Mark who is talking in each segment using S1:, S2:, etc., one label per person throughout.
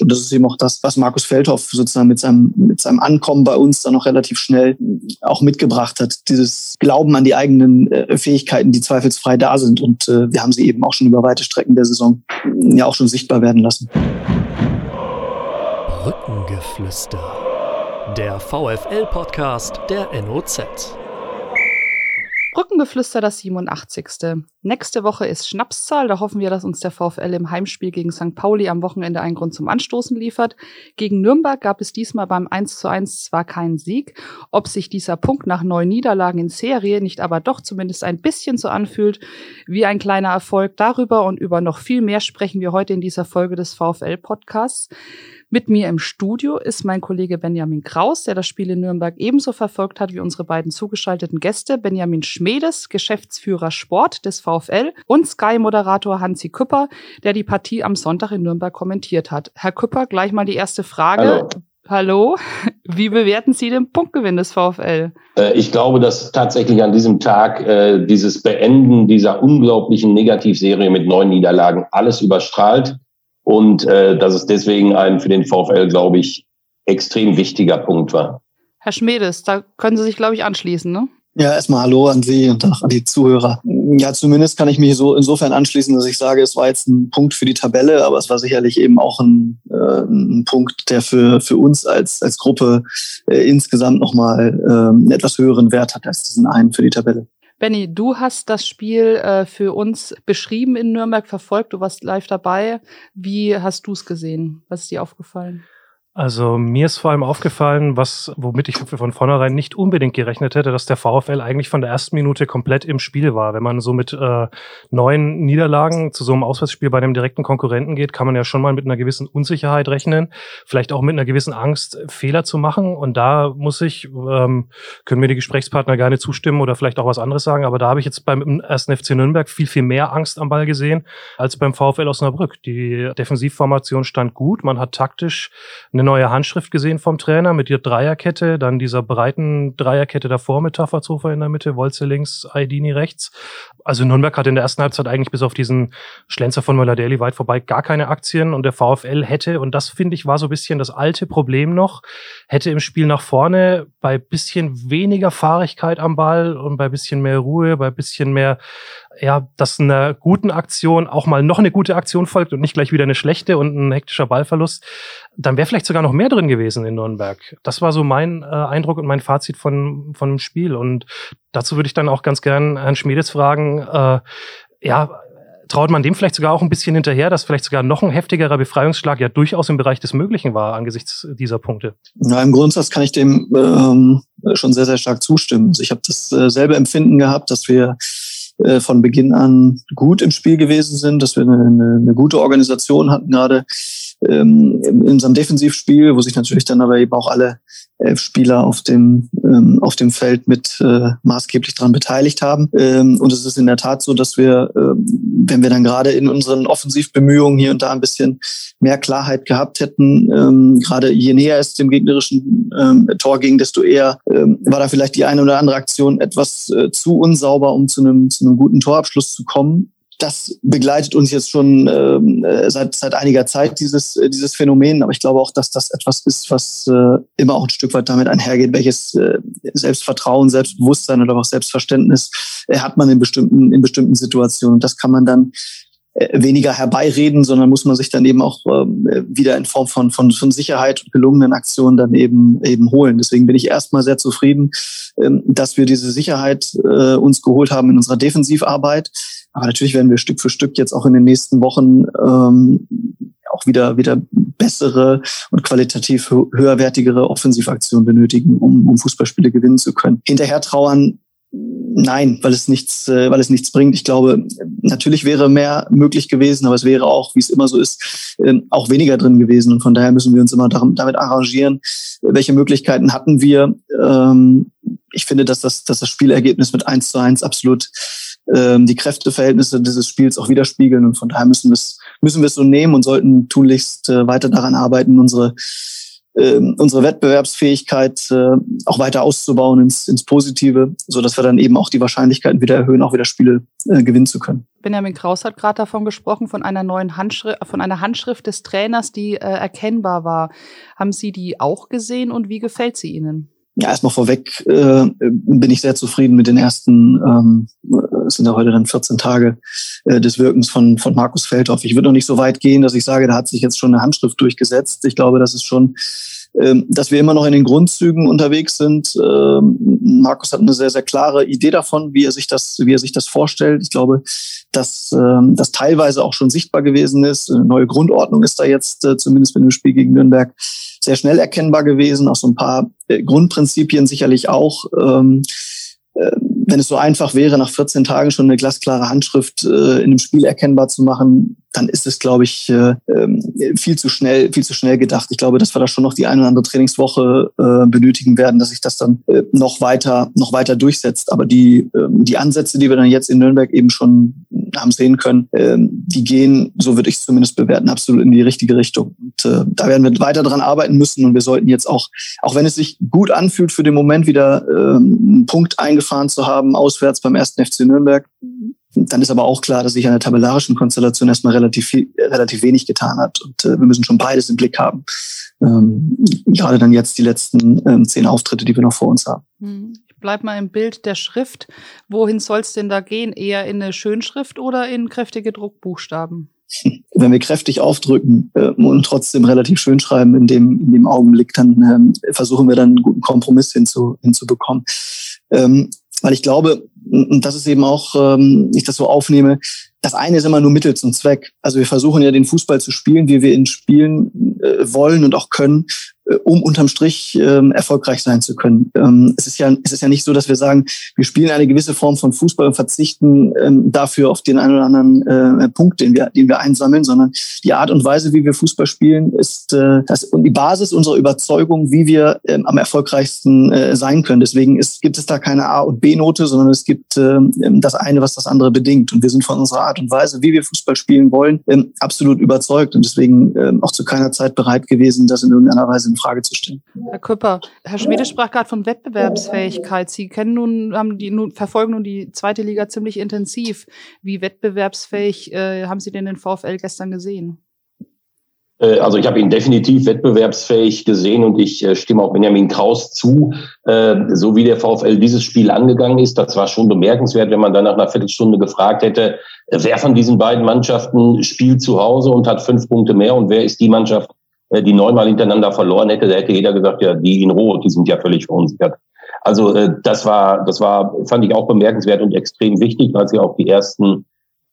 S1: Und das ist eben auch das, was Markus Feldhoff sozusagen mit seinem, mit seinem Ankommen bei uns dann noch relativ schnell auch mitgebracht hat. Dieses Glauben an die eigenen äh, Fähigkeiten, die zweifelsfrei da sind. Und äh, wir haben sie eben auch schon über weite Strecken der Saison ja auch schon sichtbar werden lassen.
S2: Brückengeflüster. Der VFL-Podcast der NOZ.
S3: Brückengeflüster das 87. Nächste Woche ist Schnapszahl. Da hoffen wir, dass uns der VfL im Heimspiel gegen St. Pauli am Wochenende einen Grund zum Anstoßen liefert. Gegen Nürnberg gab es diesmal beim 1 zu 1 zwar keinen Sieg. Ob sich dieser Punkt nach neun Niederlagen in Serie nicht aber doch zumindest ein bisschen so anfühlt wie ein kleiner Erfolg darüber und über noch viel mehr sprechen wir heute in dieser Folge des VfL-Podcasts. Mit mir im Studio ist mein Kollege Benjamin Kraus, der das Spiel in Nürnberg ebenso verfolgt hat wie unsere beiden zugeschalteten Gäste, Benjamin Schmedes, Geschäftsführer Sport des VfL und Sky-Moderator Hansi Küpper, der die Partie am Sonntag in Nürnberg kommentiert hat. Herr Küpper, gleich mal die erste Frage.
S4: Hallo.
S3: Hallo, wie bewerten Sie den Punktgewinn des VfL?
S4: Äh, ich glaube, dass tatsächlich an diesem Tag äh, dieses Beenden dieser unglaublichen Negativserie mit neun Niederlagen alles überstrahlt und äh, dass es deswegen ein für den VfL, glaube ich, extrem wichtiger Punkt war.
S3: Herr Schmedes, da können Sie sich, glaube ich, anschließen, ne?
S1: Ja, erstmal Hallo an Sie und auch an die Zuhörer. Ja, zumindest kann ich mich so insofern anschließen, dass ich sage, es war jetzt ein Punkt für die Tabelle, aber es war sicherlich eben auch ein, äh, ein Punkt, der für, für uns als, als Gruppe äh, insgesamt nochmal äh, einen etwas höheren Wert hat als diesen einen für die Tabelle.
S3: Benny, du hast das Spiel äh, für uns beschrieben in Nürnberg, verfolgt, du warst live dabei. Wie hast du es gesehen? Was ist dir aufgefallen?
S5: Also mir ist vor allem aufgefallen, was, womit ich von vornherein nicht unbedingt gerechnet hätte, dass der VfL eigentlich von der ersten Minute komplett im Spiel war. Wenn man so mit äh, neun Niederlagen zu so einem Auswärtsspiel bei einem direkten Konkurrenten geht, kann man ja schon mal mit einer gewissen Unsicherheit rechnen, vielleicht auch mit einer gewissen Angst, Fehler zu machen. Und da muss ich, ähm, können mir die Gesprächspartner gerne zustimmen oder vielleicht auch was anderes sagen, aber da habe ich jetzt beim ersten FC Nürnberg viel, viel mehr Angst am Ball gesehen als beim VfL Osnabrück. Die Defensivformation stand gut, man hat taktisch eine neue Handschrift gesehen vom Trainer mit der Dreierkette, dann dieser breiten Dreierkette davor mit Tafferzofer in der Mitte, Wolze links, Aidini rechts. Also Nürnberg hat in der ersten Halbzeit eigentlich bis auf diesen Schlenzer von Möller-Daly weit vorbei gar keine Aktien und der VfL hätte, und das finde ich war so ein bisschen das alte Problem noch, hätte im Spiel nach vorne bei bisschen weniger Fahrigkeit am Ball und bei bisschen mehr Ruhe, bei bisschen mehr ja, dass einer guten Aktion auch mal noch eine gute Aktion folgt und nicht gleich wieder eine schlechte und ein hektischer Ballverlust, dann wäre vielleicht sogar noch mehr drin gewesen in Nürnberg. Das war so mein äh, Eindruck und mein Fazit von, von dem Spiel. Und dazu würde ich dann auch ganz gern Herrn Schmiedes fragen, äh, ja, traut man dem vielleicht sogar auch ein bisschen hinterher, dass vielleicht sogar noch ein heftigerer Befreiungsschlag ja durchaus im Bereich des Möglichen war angesichts dieser Punkte?
S1: Na, im Grundsatz kann ich dem ähm, schon sehr, sehr stark zustimmen. Also ich habe das äh, Empfinden gehabt, dass wir äh, von Beginn an gut im Spiel gewesen sind, dass wir eine, eine, eine gute Organisation hatten, gerade ähm, in unserem Defensivspiel, wo sich natürlich dann aber eben auch alle elf Spieler auf dem, ähm, auf dem Feld mit äh, maßgeblich daran beteiligt haben. Ähm, und es ist in der Tat so, dass wir, ähm, wenn wir dann gerade in unseren Offensivbemühungen hier und da ein bisschen mehr Klarheit gehabt hätten, ähm, gerade je näher es dem gegnerischen ähm, Tor ging, desto eher ähm, war da vielleicht die eine oder andere Aktion etwas äh, zu unsauber, um zu einem, zu einem guten Torabschluss zu kommen das begleitet uns jetzt schon ähm, äh, seit, seit einiger Zeit, dieses, äh, dieses Phänomen. Aber ich glaube auch, dass das etwas ist, was äh, immer auch ein Stück weit damit einhergeht, welches äh, Selbstvertrauen, Selbstbewusstsein oder auch Selbstverständnis äh, hat man in bestimmten, in bestimmten Situationen. Und das kann man dann weniger herbeireden, sondern muss man sich dann eben auch ähm, wieder in Form von, von, von Sicherheit und gelungenen Aktionen dann eben, eben holen. Deswegen bin ich erstmal sehr zufrieden, ähm, dass wir diese Sicherheit äh, uns geholt haben in unserer Defensivarbeit aber natürlich werden wir Stück für Stück jetzt auch in den nächsten Wochen ähm, auch wieder, wieder bessere und qualitativ höherwertigere Offensivaktionen benötigen, um, um Fußballspiele gewinnen zu können. Hinterher trauern Nein, weil es nichts, äh, weil es nichts bringt. Ich glaube, natürlich wäre mehr möglich gewesen, aber es wäre auch, wie es immer so ist, äh, auch weniger drin gewesen. Und von daher müssen wir uns immer damit arrangieren, welche Möglichkeiten hatten wir. Ähm, ich finde, dass das, dass das Spielergebnis mit eins zu eins absolut ähm, die Kräfteverhältnisse dieses Spiels auch widerspiegeln. Und von daher müssen wir es müssen wir es so nehmen und sollten tunlichst äh, weiter daran arbeiten, unsere äh, unsere Wettbewerbsfähigkeit äh, auch weiter auszubauen ins, ins Positive, so dass wir dann eben auch die Wahrscheinlichkeiten wieder erhöhen, auch wieder Spiele äh, gewinnen zu können.
S3: Benjamin Kraus hat gerade davon gesprochen, von einer neuen Handschrift, von einer Handschrift des Trainers, die äh, erkennbar war. Haben Sie die auch gesehen und wie gefällt sie Ihnen?
S1: Ja, erstmal vorweg äh, bin ich sehr zufrieden mit den ersten, ähm, es sind ja heute dann 14 Tage äh, des Wirkens von, von Markus Feldhoff. Ich würde noch nicht so weit gehen, dass ich sage, da hat sich jetzt schon eine Handschrift durchgesetzt. Ich glaube, das ist schon ähm, dass wir immer noch in den Grundzügen unterwegs sind. Ähm, Markus hat eine sehr, sehr klare Idee davon, wie er sich das, wie er sich das vorstellt. Ich glaube, dass ähm, das teilweise auch schon sichtbar gewesen ist. Eine neue Grundordnung ist da jetzt, äh, zumindest mit dem Spiel gegen Nürnberg, sehr schnell erkennbar gewesen. Auch so ein paar äh, Grundprinzipien sicherlich auch. Wenn es so einfach wäre, nach 14 Tagen schon eine glasklare Handschrift äh, in einem Spiel erkennbar zu machen, dann ist es, glaube ich, äh, ähm, viel zu schnell, viel zu schnell gedacht. Ich glaube, dass wir da schon noch die eine oder andere Trainingswoche äh, benötigen werden, dass sich das dann äh, noch weiter, noch weiter durchsetzt. Aber die, äh, die Ansätze, die wir dann jetzt in Nürnberg eben schon haben sehen können, äh, die gehen, so würde ich es zumindest bewerten, absolut in die richtige Richtung. Und da werden wir weiter dran arbeiten müssen und wir sollten jetzt auch, auch wenn es sich gut anfühlt, für den Moment wieder einen Punkt eingefahren zu haben, auswärts beim ersten FC Nürnberg, dann ist aber auch klar, dass sich an der tabellarischen Konstellation erstmal relativ, viel, relativ wenig getan hat. Und äh, wir müssen schon beides im Blick haben. Ähm, gerade dann jetzt die letzten ähm, zehn Auftritte, die wir noch vor uns haben.
S3: Hm. Ich bleib mal im Bild der Schrift. Wohin soll es denn da gehen? Eher in eine Schönschrift oder in kräftige Druckbuchstaben?
S1: Wenn wir kräftig aufdrücken äh, und trotzdem relativ schön schreiben in dem, in dem Augenblick, dann äh, versuchen wir dann einen guten Kompromiss hinzu, hinzubekommen. Ähm, weil ich glaube, und das ist eben auch, ähm, ich das so aufnehme, das eine ist immer nur Mittel zum Zweck. Also wir versuchen ja den Fußball zu spielen, wie wir ihn spielen äh, wollen und auch können. Äh, um unterm Strich ähm, erfolgreich sein zu können. Ähm, es, ist ja, es ist ja nicht so, dass wir sagen, wir spielen eine gewisse Form von Fußball und verzichten ähm, dafür auf den einen oder anderen äh, Punkt, den wir, den wir einsammeln, sondern die Art und Weise, wie wir Fußball spielen, ist äh, das und die Basis unserer Überzeugung, wie wir ähm, am erfolgreichsten äh, sein können. Deswegen ist, gibt es da keine A- und B-Note, sondern es gibt äh, das eine, was das andere bedingt. Und wir sind von unserer Art und Weise, wie wir Fußball spielen wollen, äh, absolut überzeugt und deswegen äh, auch zu keiner Zeit bereit gewesen, das in irgendeiner Weise in Frage zu stellen.
S3: Herr Küpper, Herr Schmede sprach gerade von Wettbewerbsfähigkeit. Sie kennen nun, haben die nun, verfolgen nun die zweite Liga ziemlich intensiv. Wie wettbewerbsfähig äh, haben Sie denn den VfL gestern gesehen?
S4: Äh, also ich habe ihn definitiv wettbewerbsfähig gesehen und ich äh, stimme auch Benjamin Kraus zu. Äh, so wie der VfL dieses Spiel angegangen ist, das war schon bemerkenswert, wenn man dann nach einer Viertelstunde gefragt hätte, wer von diesen beiden Mannschaften spielt zu Hause und hat fünf Punkte mehr und wer ist die Mannschaft, die neunmal hintereinander verloren hätte, da hätte jeder gesagt, ja, die in Rot, die sind ja völlig verunsichert. Also äh, das war, das war, fand ich auch bemerkenswert und extrem wichtig, weil sie auch die ersten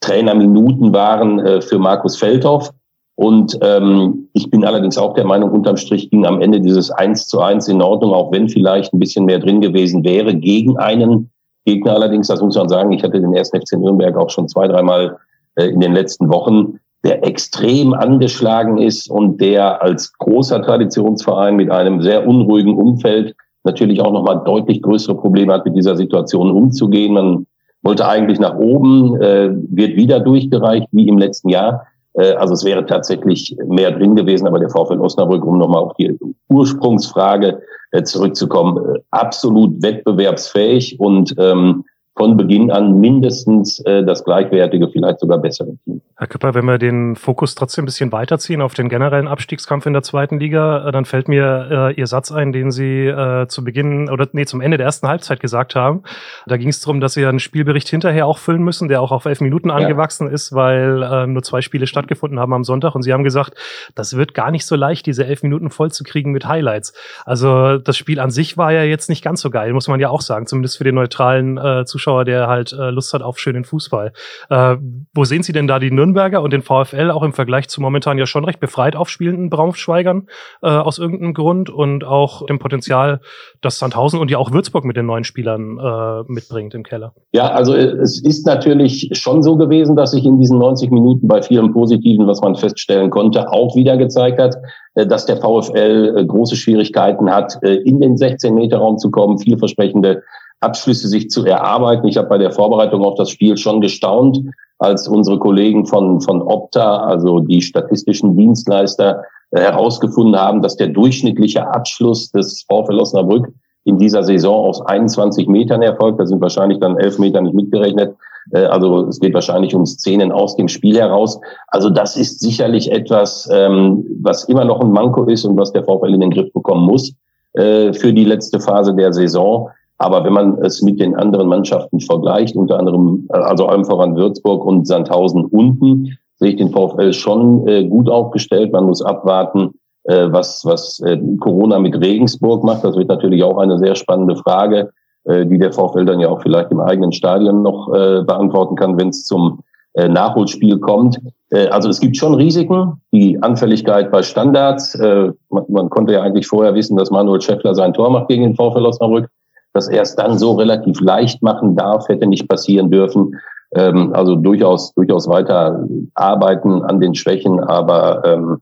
S4: Trainerminuten waren äh, für Markus Feldhoff. Und ähm, ich bin allerdings auch der Meinung, unterm Strich ging am Ende dieses 1 zu 1 in Ordnung, auch wenn vielleicht ein bisschen mehr drin gewesen wäre, gegen einen Gegner allerdings, das muss man sagen, ich hatte den ersten FC Nürnberg auch schon zwei, dreimal äh, in den letzten Wochen der extrem angeschlagen ist und der als großer Traditionsverein mit einem sehr unruhigen Umfeld natürlich auch nochmal deutlich größere Probleme hat, mit dieser Situation umzugehen. Man wollte eigentlich nach oben, äh, wird wieder durchgereicht wie im letzten Jahr. Äh, also es wäre tatsächlich mehr drin gewesen, aber der VfL Osnabrück, um nochmal auf die Ursprungsfrage äh, zurückzukommen, äh, absolut wettbewerbsfähig und ähm, von Beginn an mindestens äh, das gleichwertige, vielleicht sogar bessere Team.
S5: Herr Küpper, wenn wir den Fokus trotzdem ein bisschen weiterziehen auf den generellen Abstiegskampf in der zweiten Liga, äh, dann fällt mir äh, Ihr Satz ein, den Sie äh, zu Beginn oder nee, zum Ende der ersten Halbzeit gesagt haben. Da ging es darum, dass Sie einen Spielbericht hinterher auch füllen müssen, der auch auf elf Minuten ja. angewachsen ist, weil äh, nur zwei Spiele stattgefunden haben am Sonntag. Und Sie haben gesagt, das wird gar nicht so leicht, diese elf Minuten vollzukriegen mit Highlights. Also das Spiel an sich war ja jetzt nicht ganz so geil, muss man ja auch sagen, zumindest für den neutralen äh, Zuschauer Zuschauer, der halt äh, Lust hat auf schönen Fußball. Äh, wo sehen Sie denn da die Nürnberger und den VfL auch im Vergleich zu momentan ja schon recht befreit aufspielenden Braunschweigern äh, aus irgendeinem Grund und auch dem Potenzial, das Sandhausen und ja auch Würzburg mit den neuen Spielern äh, mitbringt im Keller?
S4: Ja, also äh, es ist natürlich schon so gewesen, dass sich in diesen 90 Minuten bei vielem Positiven, was man feststellen konnte, auch wieder gezeigt hat, äh, dass der VfL äh, große Schwierigkeiten hat, in den 16-Meter-Raum zu kommen, vielversprechende Abschlüsse sich zu erarbeiten. Ich habe bei der Vorbereitung auf das Spiel schon gestaunt, als unsere Kollegen von, von Opta, also die statistischen Dienstleister, äh, herausgefunden haben, dass der durchschnittliche Abschluss des VfL Osnabrück in dieser Saison aus 21 Metern erfolgt. Da sind wahrscheinlich dann 11 Meter nicht mitgerechnet. Äh, also es geht wahrscheinlich um Szenen aus dem Spiel heraus. Also das ist sicherlich etwas, ähm, was immer noch ein Manko ist und was der VfL in den Griff bekommen muss äh, für die letzte Phase der Saison. Aber wenn man es mit den anderen Mannschaften vergleicht, unter anderem, äh, also allem voran Würzburg und Sandhausen unten, sehe ich den VfL schon gut aufgestellt. Man muss abwarten, was, was Corona mit Regensburg macht. Das wird natürlich auch eine sehr spannende Frage äh, die der VfL dann ja auch vielleicht im eigenen Stadion noch äh, beantworten kann, wenn es zum äh, Nachholspiel kommt. Äh, also es gibt schon Risiken. Die Anfälligkeit bei Standards. Äh, man, man konnte ja eigentlich vorher wissen, dass Manuel Schäffler sein Tor macht gegen den VfL Osnabrück. Dass er es dann so relativ leicht machen darf, hätte nicht passieren dürfen. Ähm, also durchaus, durchaus weiter arbeiten an den Schwächen, aber ähm,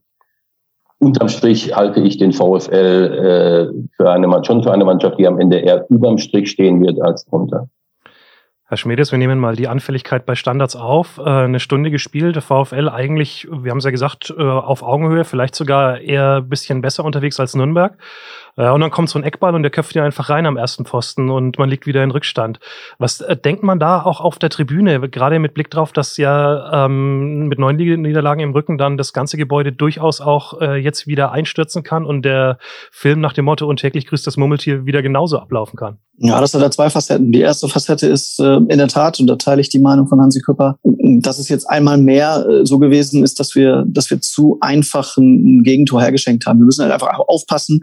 S4: unterm Strich halte ich den VfL äh, für eine schon für eine Mannschaft, die am Ende eher überm Strich stehen wird als drunter.
S5: Herr Schmedes, wir nehmen mal die Anfälligkeit bei Standards auf. Äh, eine Stunde gespielt, der VfL eigentlich, wir haben es ja gesagt, äh, auf Augenhöhe, vielleicht sogar eher ein bisschen besser unterwegs als Nürnberg. Äh, und dann kommt so ein Eckball und der köpft ihn einfach rein am ersten Pfosten und man liegt wieder in Rückstand. Was denkt man da auch auf der Tribüne, gerade mit Blick drauf, dass ja ähm, mit neun Niederlagen im Rücken dann das ganze Gebäude durchaus auch äh, jetzt wieder einstürzen kann und der Film nach dem Motto und täglich grüßt das Murmeltier wieder genauso ablaufen kann?
S1: Ja, das hat ja zwei Facetten. Die erste Facette ist äh, in der Tat, und da teile ich die Meinung von Hansi Küpper, dass es jetzt einmal mehr äh, so gewesen ist, dass wir, dass wir zu einfach ein Gegentor hergeschenkt haben. Wir müssen halt einfach aufpassen,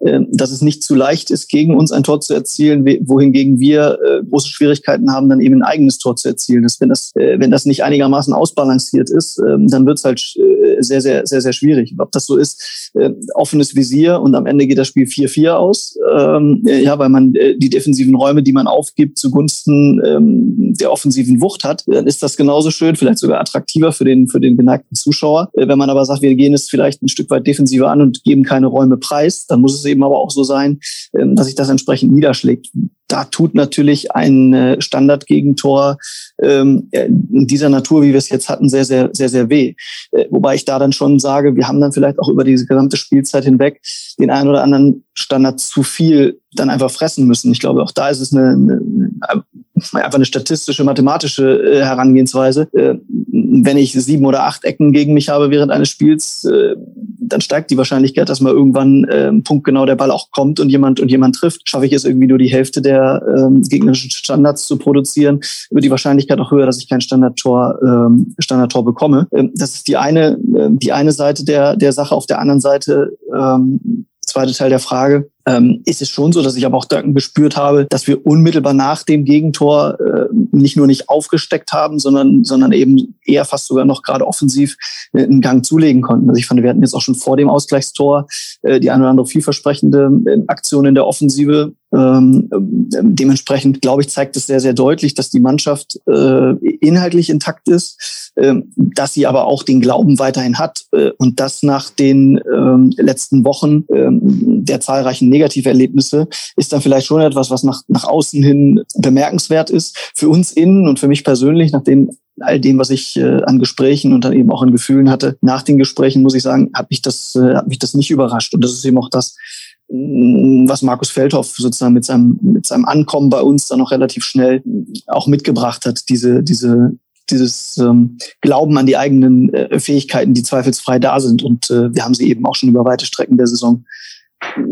S1: äh, dass es nicht zu leicht ist, gegen uns ein Tor zu erzielen, wohingegen wir äh, große Schwierigkeiten haben, dann eben ein eigenes Tor zu erzielen. Das, wenn, das, äh, wenn das nicht einigermaßen ausbalanciert ist, ähm, dann wird es halt sehr, sehr, sehr, sehr schwierig. Ob das so ist, offenes Visier und am Ende geht das Spiel 4-4 aus, ähm, ja, weil man die defensiven Räume, die man aufgibt, zugunsten ähm, der offensiven Wucht hat, dann ist das genauso schön, vielleicht sogar attraktiver für den, für den geneigten Zuschauer. Wenn man aber sagt, wir gehen es vielleicht ein Stück weit defensiver an und geben keine Räume preis, dann muss es eben aber auch so sein, ähm, dass sich das entsprechend niederschlägt. Da tut natürlich ein äh, Standardgegentor ähm, in dieser Natur, wie wir es jetzt hatten, sehr, sehr, sehr, sehr weh. Äh, wobei ich da dann schon sage, wir haben dann vielleicht auch über diese gesamte Spielzeit hinweg den einen oder anderen Standard zu viel dann einfach fressen müssen. Ich glaube, auch da ist es eine, eine einfach eine statistische, mathematische äh, Herangehensweise. Äh, wenn ich sieben oder acht Ecken gegen mich habe während eines Spiels, äh, dann steigt die Wahrscheinlichkeit, dass mal irgendwann äh, punktgenau der Ball auch kommt und jemand und jemand trifft. Schaffe ich es irgendwie nur die Hälfte der ähm, gegnerischen Standards zu produzieren, wird die Wahrscheinlichkeit auch höher, dass ich kein Standardtor ähm, Standardtor bekomme. Ähm, das ist die eine die eine Seite der der Sache. Auf der anderen Seite ähm, zweite Teil der Frage ähm, ist es schon so, dass ich aber auch gespürt habe, dass wir unmittelbar nach dem Gegentor äh, nicht nur nicht aufgesteckt haben, sondern, sondern eben eher fast sogar noch gerade offensiv äh, einen Gang zulegen konnten. Also ich fand, wir hatten jetzt auch schon vor dem Ausgleichstor äh, die eine oder andere vielversprechende äh, Aktion in der Offensive. Ähm, äh, dementsprechend, glaube ich, zeigt es sehr, sehr deutlich, dass die Mannschaft äh, inhaltlich intakt ist, äh, dass sie aber auch den Glauben weiterhin hat äh, und das nach den äh, letzten Wochen äh, der zahlreichen Negativerlebnisse ist dann vielleicht schon etwas, was nach, nach außen hin bemerkenswert ist. Für uns innen und für mich persönlich, nachdem all dem, was ich äh, an Gesprächen und dann eben auch an Gefühlen hatte, nach den Gesprächen, muss ich sagen, hat mich das, äh, hat mich das nicht überrascht. Und das ist eben auch das, mm, was Markus Feldhoff sozusagen mit seinem, mit seinem Ankommen bei uns dann noch relativ schnell auch mitgebracht hat, diese, diese, dieses ähm, Glauben an die eigenen äh, Fähigkeiten, die zweifelsfrei da sind. Und äh, wir haben sie eben auch schon über weite Strecken der Saison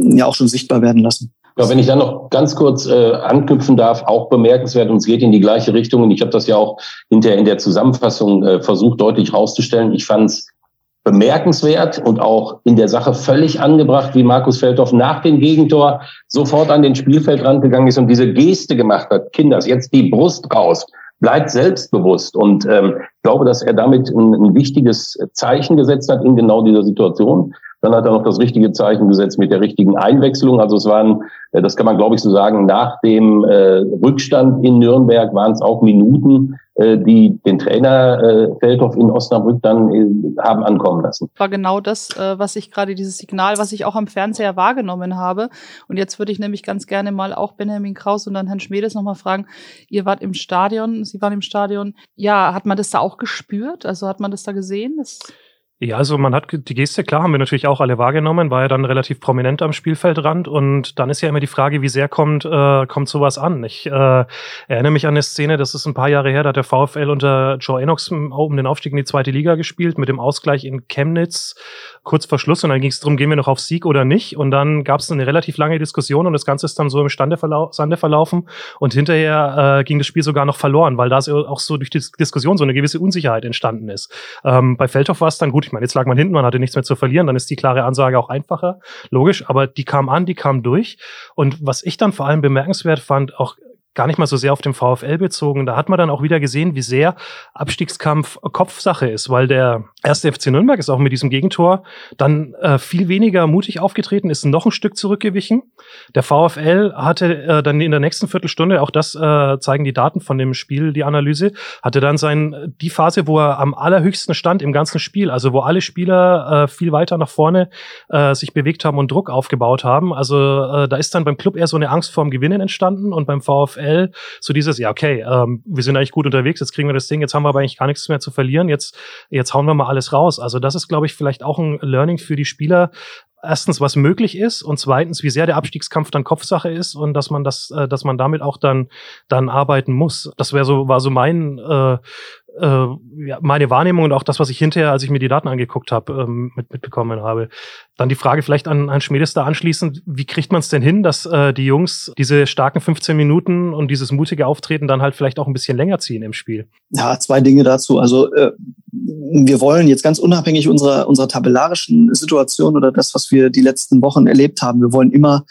S1: ja auch schon sichtbar werden lassen.
S4: Ja, wenn ich dann noch ganz kurz äh, anknüpfen darf, auch bemerkenswert, und es geht in die gleiche Richtung, und ich habe das ja auch hinterher in der Zusammenfassung äh, versucht deutlich rauszustellen. Ich fand es bemerkenswert und auch in der Sache völlig angebracht, wie Markus Feldhoff nach dem Gegentor sofort an den Spielfeldrand gegangen ist und diese Geste gemacht hat. Kinders, jetzt die Brust raus, bleibt selbstbewusst. Und ähm, ich glaube, dass er damit ein, ein wichtiges Zeichen gesetzt hat in genau dieser Situation Dann hat er noch das richtige Zeichen gesetzt mit der richtigen Einwechslung. Also es waren, äh, das kann man glaube ich so sagen, nach dem äh, Rückstand in Nürnberg waren es auch Minuten, äh, die den Trainer Feldhoff in Osnabrück dann haben ankommen lassen.
S3: War genau das, was ich gerade dieses Signal, was ich auch am Fernseher wahrgenommen habe. Und jetzt würde ich nämlich ganz gerne mal auch Benjamin Kraus und dann Herrn Schmedes nochmal fragen. Ihr wart im Stadion, Sie waren im Stadion. Ja, hat man das da auch gespürt? Also hat man das da gesehen? Das
S5: ja, also man hat die Geste, klar, haben wir natürlich auch alle wahrgenommen, war ja dann relativ prominent am Spielfeldrand und dann ist ja immer die Frage, wie sehr kommt, äh, kommt sowas an. Ich äh, erinnere mich an eine Szene, das ist ein paar Jahre her, da hat der VfL unter Joe Enox um den Aufstieg in die zweite Liga gespielt, mit dem Ausgleich in Chemnitz kurz vor Schluss und dann ging es darum, gehen wir noch auf Sieg oder nicht und dann gab es eine relativ lange Diskussion und das Ganze ist dann so im Stande verlau Sande verlaufen und hinterher äh, ging das Spiel sogar noch verloren, weil da auch so durch die Diskussion so eine gewisse Unsicherheit entstanden ist. Ähm, bei Feldhoff war es dann gut, ich meine, jetzt lag man hinten, man hatte nichts mehr zu verlieren, dann ist die klare Ansage auch einfacher, logisch, aber die kam an, die kam durch. Und was ich dann vor allem bemerkenswert fand, auch gar nicht mal so sehr auf den VfL bezogen. Da hat man dann auch wieder gesehen, wie sehr Abstiegskampf Kopfsache ist, weil der erste FC Nürnberg ist auch mit diesem Gegentor dann äh, viel weniger mutig aufgetreten, ist noch ein Stück zurückgewichen. Der VfL hatte äh, dann in der nächsten Viertelstunde, auch das äh, zeigen die Daten von dem Spiel, die Analyse, hatte dann sein die Phase, wo er am allerhöchsten stand im ganzen Spiel, also wo alle Spieler äh, viel weiter nach vorne äh, sich bewegt haben und Druck aufgebaut haben. Also äh, da ist dann beim Club eher so eine Angst vorm Gewinnen entstanden und beim VfL VfL so dieses, ja, okay, ähm, wir sind eigentlich gut unterwegs, jetzt kriegen wir das Ding, jetzt haben wir aber eigentlich gar nichts mehr zu verlieren, jetzt, jetzt hauen wir mal alles raus. Also das ist, glaube ich, vielleicht auch ein Learning für die Spieler, erstens, was möglich ist und zweitens, wie sehr der Abstiegskampf dann Kopfsache ist und dass man das, äh, dass man damit auch dann dann arbeiten muss. Das wäre so war so mein äh, äh, ja, meine Wahrnehmung und auch das, was ich hinterher, als ich mir die Daten angeguckt habe, ähm, mit, mitbekommen habe. Dann die Frage vielleicht an, an Schmiedes da anschließend, wie kriegt man es denn hin, dass äh, die Jungs diese starken 15 Minuten und dieses mutige Auftreten dann halt vielleicht auch ein bisschen länger ziehen im Spiel?
S1: Ja, zwei Dinge dazu. Also äh, wir wollen jetzt ganz unabhängig unserer, unserer tabellarischen Situation oder das, was wir die letzten Wochen erlebt haben, wir wollen immer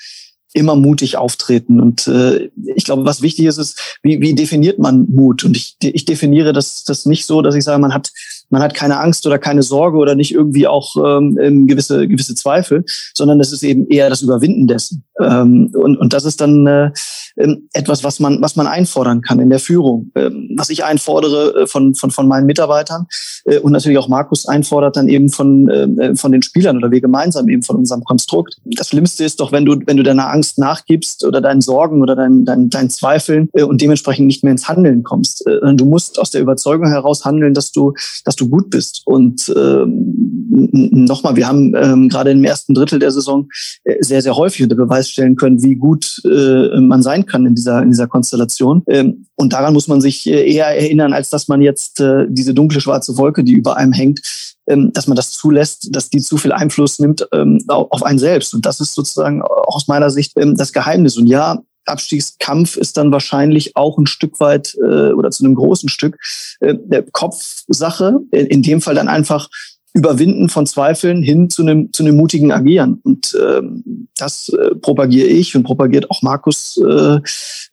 S1: immer mutig auftreten. Und äh, ich glaube, was wichtig ist, ist, wie, wie definiert man Mut? Und ich, ich definiere das, das nicht so, dass ich sage, man hat man hat keine Angst oder keine Sorge oder nicht irgendwie auch ähm, gewisse, gewisse Zweifel, sondern es ist eben eher das Überwinden dessen. Ähm, und, und das ist dann äh, ähm, etwas, was man, was man einfordern kann in der Führung. Ähm, was ich einfordere äh, von, von, von meinen Mitarbeitern äh, und natürlich auch Markus einfordert dann eben von, äh, von den Spielern oder wir gemeinsam eben von unserem Konstrukt. Das Schlimmste ist doch, wenn du, wenn du deiner Angst nachgibst oder deinen Sorgen oder deinen, deinen, deinen Zweifeln äh, und dementsprechend nicht mehr ins Handeln kommst. Äh, du musst aus der Überzeugung heraus handeln, dass du, dass du gut bist. Und ähm, nochmal, wir haben ähm, gerade im ersten Drittel der Saison äh, sehr, sehr häufig unter Beweis stellen können, wie gut äh, man sein kann in dieser, in dieser Konstellation. Ähm, und daran muss man sich äh, eher erinnern, als dass man jetzt äh, diese dunkle schwarze Wolke, die über einem hängt, ähm, dass man das zulässt, dass die zu viel Einfluss nimmt ähm, auf einen selbst. Und das ist sozusagen aus meiner Sicht ähm, das Geheimnis. Und ja, Abstiegskampf ist dann wahrscheinlich auch ein Stück weit äh, oder zu einem großen Stück äh, Kopfsache. In dem Fall dann einfach Überwinden von Zweifeln hin zu einem, zu einem mutigen Agieren. Und ähm, das äh, propagiere ich und propagiert auch Markus äh,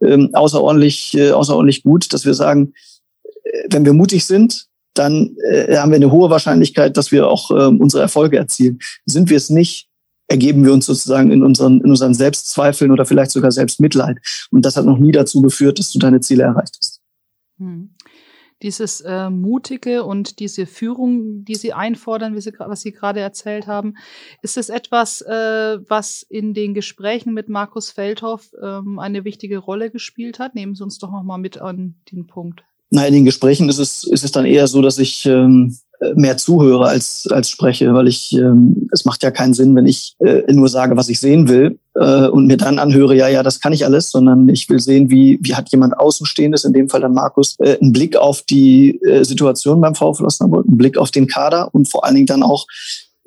S1: äh, außerordentlich, äh, außerordentlich gut, dass wir sagen, äh, wenn wir mutig sind, dann äh, haben wir eine hohe Wahrscheinlichkeit, dass wir auch äh, unsere Erfolge erzielen. Sind wir es nicht, ergeben wir uns sozusagen in unseren, in unseren Selbstzweifeln oder vielleicht sogar Selbstmitleid. Und das hat noch nie dazu geführt, dass du deine Ziele erreicht hast.
S3: Hm dieses äh, Mutige und diese Führung, die Sie einfordern, wie Sie, was Sie gerade erzählt haben, ist es etwas, äh, was in den Gesprächen mit Markus Feldhoff ähm, eine wichtige Rolle gespielt hat? Nehmen Sie uns doch noch mal mit an den Punkt.
S1: Na, in den Gesprächen ist es, ist es dann eher so, dass ich ähm, mehr zuhöre als, als spreche, weil ich, ähm, es macht ja keinen Sinn, wenn ich äh, nur sage, was ich sehen will äh, und mir dann anhöre, ja, ja, das kann ich alles, sondern ich will sehen, wie, wie hat jemand Außenstehendes, in dem Fall dann Markus, äh, einen Blick auf die äh, Situation beim VfL Osnabrück, einen Blick auf den Kader und vor allen Dingen dann auch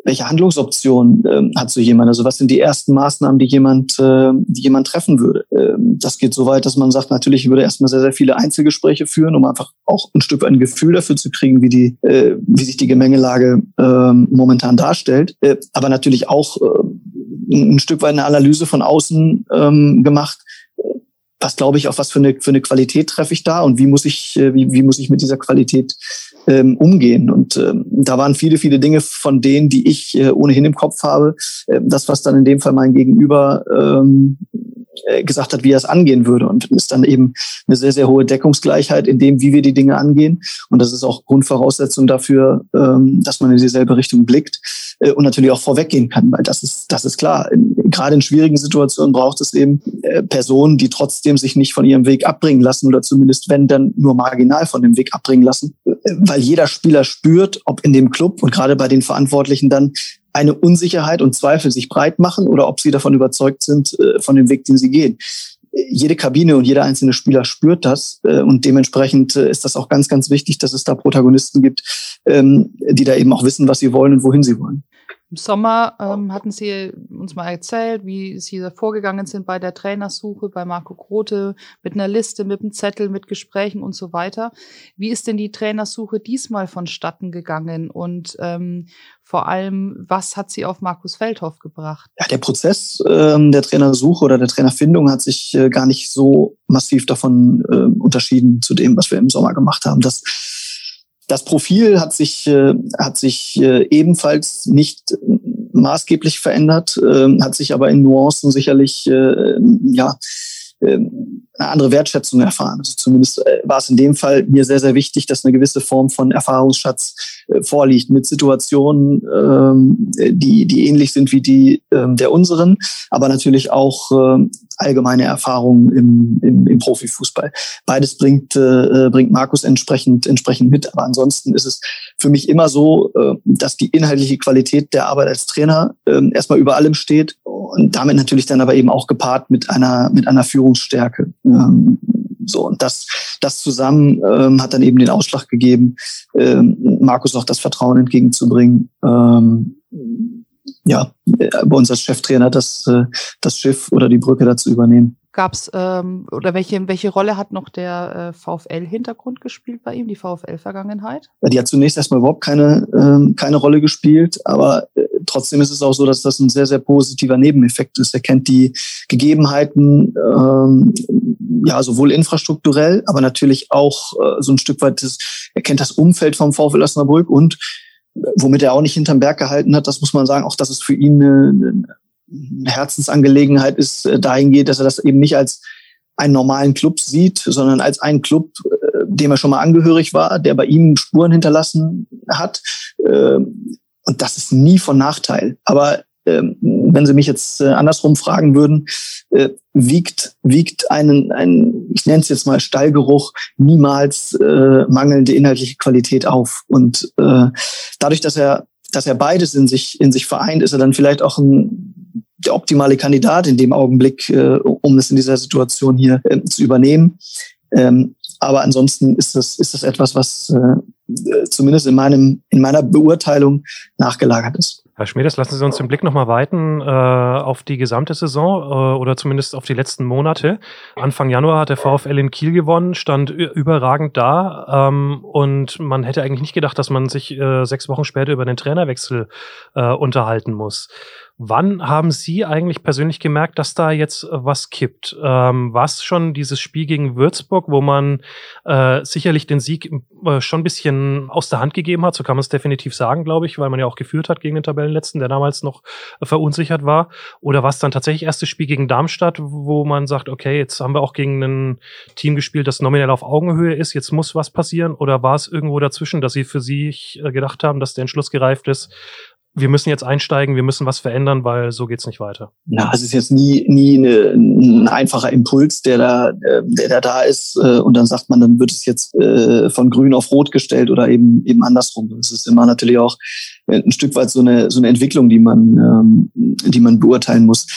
S1: welche Handlungsoptionen ähm, hat so jemand? Also was sind die ersten Maßnahmen, die jemand, äh, die jemand treffen würde? Ähm, das geht so weit, dass man sagt, natürlich würde erstmal sehr, sehr viele Einzelgespräche führen, um einfach auch ein Stück ein Gefühl dafür zu kriegen, wie die, äh, wie sich die Gemengelage äh, momentan darstellt. Äh, aber natürlich auch äh, ein Stück weit eine Analyse von außen ähm, gemacht. Was glaube ich, auf was für eine, für eine Qualität treffe ich da und wie muss ich, äh, wie, wie muss ich mit dieser Qualität ähm, umgehen. Und ähm, da waren viele, viele Dinge von denen, die ich äh, ohnehin im Kopf habe. Äh, das, was dann in dem Fall mein Gegenüber ähm, äh, gesagt hat, wie er es angehen würde. Und ist dann eben eine sehr, sehr hohe Deckungsgleichheit in dem, wie wir die Dinge angehen. Und das ist auch Grundvoraussetzung dafür, ähm, dass man in dieselbe Richtung blickt äh, und natürlich auch vorweggehen kann, weil das ist, das ist klar. Gerade in schwierigen Situationen braucht es eben äh, Personen, die trotzdem sich nicht von ihrem Weg abbringen lassen oder zumindest, wenn dann nur marginal von dem Weg abbringen lassen, weil jeder Spieler spürt, ob in dem Club und gerade bei den Verantwortlichen dann eine Unsicherheit und Zweifel sich breit machen oder ob sie davon überzeugt sind, äh, von dem Weg, den sie gehen. Jede Kabine und jeder einzelne Spieler spürt das äh, und dementsprechend äh, ist das auch ganz, ganz wichtig, dass es da Protagonisten gibt, ähm, die da eben auch wissen, was sie wollen und wohin sie wollen.
S3: Im Sommer ähm, hatten Sie uns mal erzählt, wie Sie da vorgegangen sind bei der Trainersuche bei Marco Grote mit einer Liste, mit einem Zettel, mit Gesprächen und so weiter. Wie ist denn die Trainersuche diesmal vonstatten gegangen und ähm, vor allem, was hat sie auf Markus Feldhoff gebracht?
S1: Ja, der Prozess ähm, der Trainersuche oder der Trainerfindung hat sich äh, gar nicht so massiv davon äh, unterschieden zu dem, was wir im Sommer gemacht haben. Das das Profil hat sich, äh, hat sich äh, ebenfalls nicht maßgeblich verändert, äh, hat sich aber in Nuancen sicherlich äh, ja, eine andere Wertschätzung erfahren. Also zumindest äh, war es in dem Fall mir sehr, sehr wichtig, dass eine gewisse Form von Erfahrungsschatz äh, vorliegt mit Situationen, ähm, die, die ähnlich sind wie die ähm, der unseren, aber natürlich auch allgemeine Erfahrungen im, im, im Profifußball. Beides bringt, äh, bringt Markus entsprechend, entsprechend mit. Aber ansonsten ist es für mich immer so, dass die inhaltliche Qualität der Arbeit als Trainer erstmal über allem steht und damit natürlich dann aber eben auch gepaart mit einer, mit einer Führungsstärke. Ähm, so, und das, das zusammen ähm, hat dann eben den Ausschlag gegeben, ähm, Markus auch das Vertrauen entgegenzubringen. Ähm, ja, bei uns als Cheftrainer das, äh, das Schiff oder die Brücke dazu übernehmen.
S3: Gab's ähm, oder welche welche Rolle hat noch der äh, VfL-Hintergrund gespielt bei ihm, die VfL-Vergangenheit?
S1: Ja, die hat zunächst erstmal überhaupt keine ähm, keine Rolle gespielt, aber äh, trotzdem ist es auch so, dass das ein sehr sehr positiver Nebeneffekt ist. Er kennt die Gegebenheiten, ähm, ja sowohl infrastrukturell, aber natürlich auch äh, so ein Stück weit das, er kennt das Umfeld vom VfL Osnabrück und womit er auch nicht hinterm Berg gehalten hat, das muss man sagen, auch dass es für ihn eine Herzensangelegenheit ist, äh, dahin geht, dass er das eben nicht als einen normalen Club sieht, sondern als einen Club, äh, dem er schon mal angehörig war, der bei ihm Spuren hinterlassen hat. Ähm, und das ist nie von Nachteil. Aber ähm, wenn Sie mich jetzt äh, andersrum fragen würden, wiegt, wiegt einen, einen, ich nenne es jetzt mal Stallgeruch, niemals mangelnde inhaltliche Qualität auf. Und dadurch, dass er, dass er beides in sich, in sich vereint, ist er dann vielleicht auch ein, der optimale Kandidat in dem Augenblick, äh, um es in dieser Situation hier äh, zu übernehmen. Ähm, aber ansonsten ist das, ist das etwas, was äh, zumindest in meinem, in meiner Beurteilung nachgelagert ist.
S5: Herr Schmedes, lassen Sie uns den Blick nochmal weiten äh, auf die gesamte Saison äh, oder zumindest auf die letzten Monate. Anfang Januar hat der VfL in Kiel gewonnen, stand überragend da ähm, und man hätte eigentlich nicht gedacht, dass man sich äh, sechs Wochen später über den Trainerwechsel äh, unterhalten muss. Wann haben Sie eigentlich persönlich gemerkt, dass da jetzt äh, was kippt? Ähm, was schon dieses Spiel gegen Würzburg, wo man äh, sicherlich den Sieg äh, schon ein bisschen aus der Hand gegeben hat, so kann man es definitiv sagen, glaube ich, weil man ja auch geführt hat gegen den Tabellenletzten, der damals noch äh, verunsichert war. Oder was dann tatsächlich erstes Spiel gegen Darmstadt, wo man sagt, okay, jetzt haben wir auch gegen ein Team gespielt, das nominell auf Augenhöhe ist, jetzt muss was passieren? Oder war es irgendwo dazwischen, dass Sie für sich äh, gedacht haben, dass der Entschluss gereift ist, wir müssen jetzt einsteigen, wir müssen was verändern, weil so geht's nicht weiter.
S1: Na, es ist jetzt nie, nie eine, ein einfacher Impuls, der da, äh, der, der da ist, äh, und dann sagt man, dann wird es jetzt äh, von grün auf rot gestellt oder eben, eben andersrum. Es ist immer natürlich auch ein Stück weit so eine, so eine Entwicklung, die man, ähm, die man beurteilen muss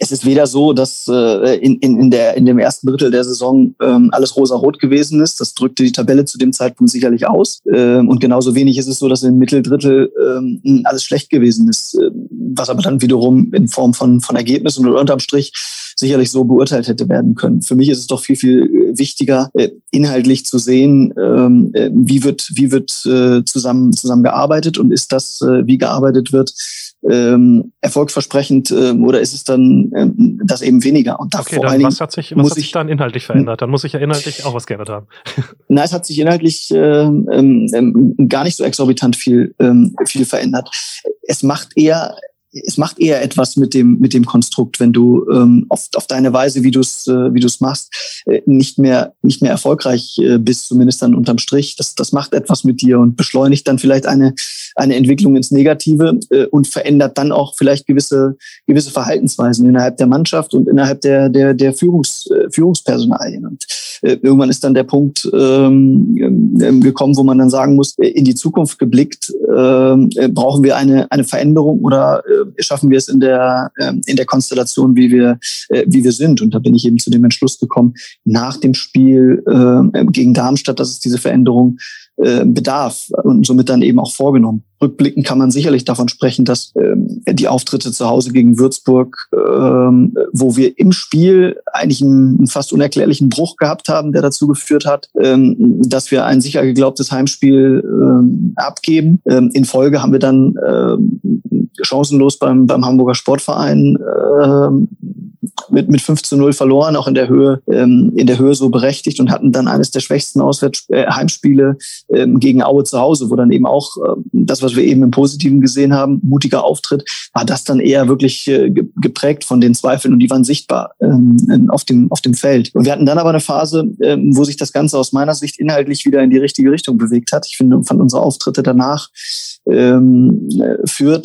S1: es ist weder so, dass äh, in, in, in, der, in dem ersten Drittel der Saison ähm, alles rosa-rot gewesen ist. Das drückte die Tabelle zu dem Zeitpunkt sicherlich aus. Ähm, und genauso wenig ist es so, dass im Mitteldrittel ähm, alles schlecht gewesen ist. Was aber dann wiederum in Form von, von Ergebnissen oder unterm Strich sicherlich so beurteilt hätte werden können. Für mich ist es doch viel, viel wichtiger, äh, inhaltlich zu sehen, ähm, äh, wie wird, wie wird äh, zusammen, zusammen gearbeitet und ist das, äh, wie gearbeitet wird, ähm, erfolgsversprechend ähm, oder ist es dann ähm, das eben weniger?
S5: Und da okay, vor dann was hat sich, was hat sich dann inhaltlich verändert? Dann muss ich ja inhaltlich auch was geändert haben.
S1: Nein, es hat sich inhaltlich ähm, ähm, gar nicht so exorbitant viel, ähm, viel verändert. Es macht eher es macht eher etwas mit dem mit dem Konstrukt, wenn du ähm, auf, auf deine Weise, wie du es äh, wie du es machst, äh, nicht mehr nicht mehr erfolgreich äh, bist, zumindest dann unterm Strich. Das das macht etwas mit dir und beschleunigt dann vielleicht eine eine Entwicklung ins Negative äh, und verändert dann auch vielleicht gewisse gewisse Verhaltensweisen innerhalb der Mannschaft und innerhalb der der der Führungs, äh, Führungspersonalien. Und äh, irgendwann ist dann der Punkt ähm, ähm gekommen, wo man dann sagen muss, äh, in die Zukunft geblickt äh, brauchen wir eine eine Veränderung oder äh, schaffen wir es in der, ähm, in der Konstellation, wie wir, äh, wie wir sind. Und da bin ich eben zu dem Entschluss gekommen, nach dem Spiel äh, gegen Darmstadt, dass es diese Veränderung äh, bedarf und somit dann eben auch vorgenommen. Rückblickend kann man sicherlich davon sprechen, dass ähm, die Auftritte zu Hause gegen Würzburg, ähm, wo wir im Spiel eigentlich einen, einen, fast unerklärlichen Bruch gehabt haben, der dazu geführt hat, ähm, dass wir ein sicher geglaubtes Heimspiel ähm, abgeben. Ähm, in Folge haben wir dann ähm, chancenlos beim, beim Hamburger Sportverein ähm, mit, mit 5 zu 0 verloren, auch in der Höhe, ähm, in der Höhe so berechtigt und hatten dann eines der schwächsten Auswärts äh, Heimspiele ähm, gegen Aue zu Hause, wo dann eben auch äh, das, was wir eben im Positiven gesehen haben, mutiger Auftritt, war das dann eher wirklich äh, geprägt von den Zweifeln und die waren sichtbar ähm, auf, dem, auf dem Feld. Und wir hatten dann aber eine Phase, ähm, wo sich das Ganze aus meiner Sicht inhaltlich wieder in die richtige Richtung bewegt hat. Ich finde, fand unsere Auftritte danach ähm,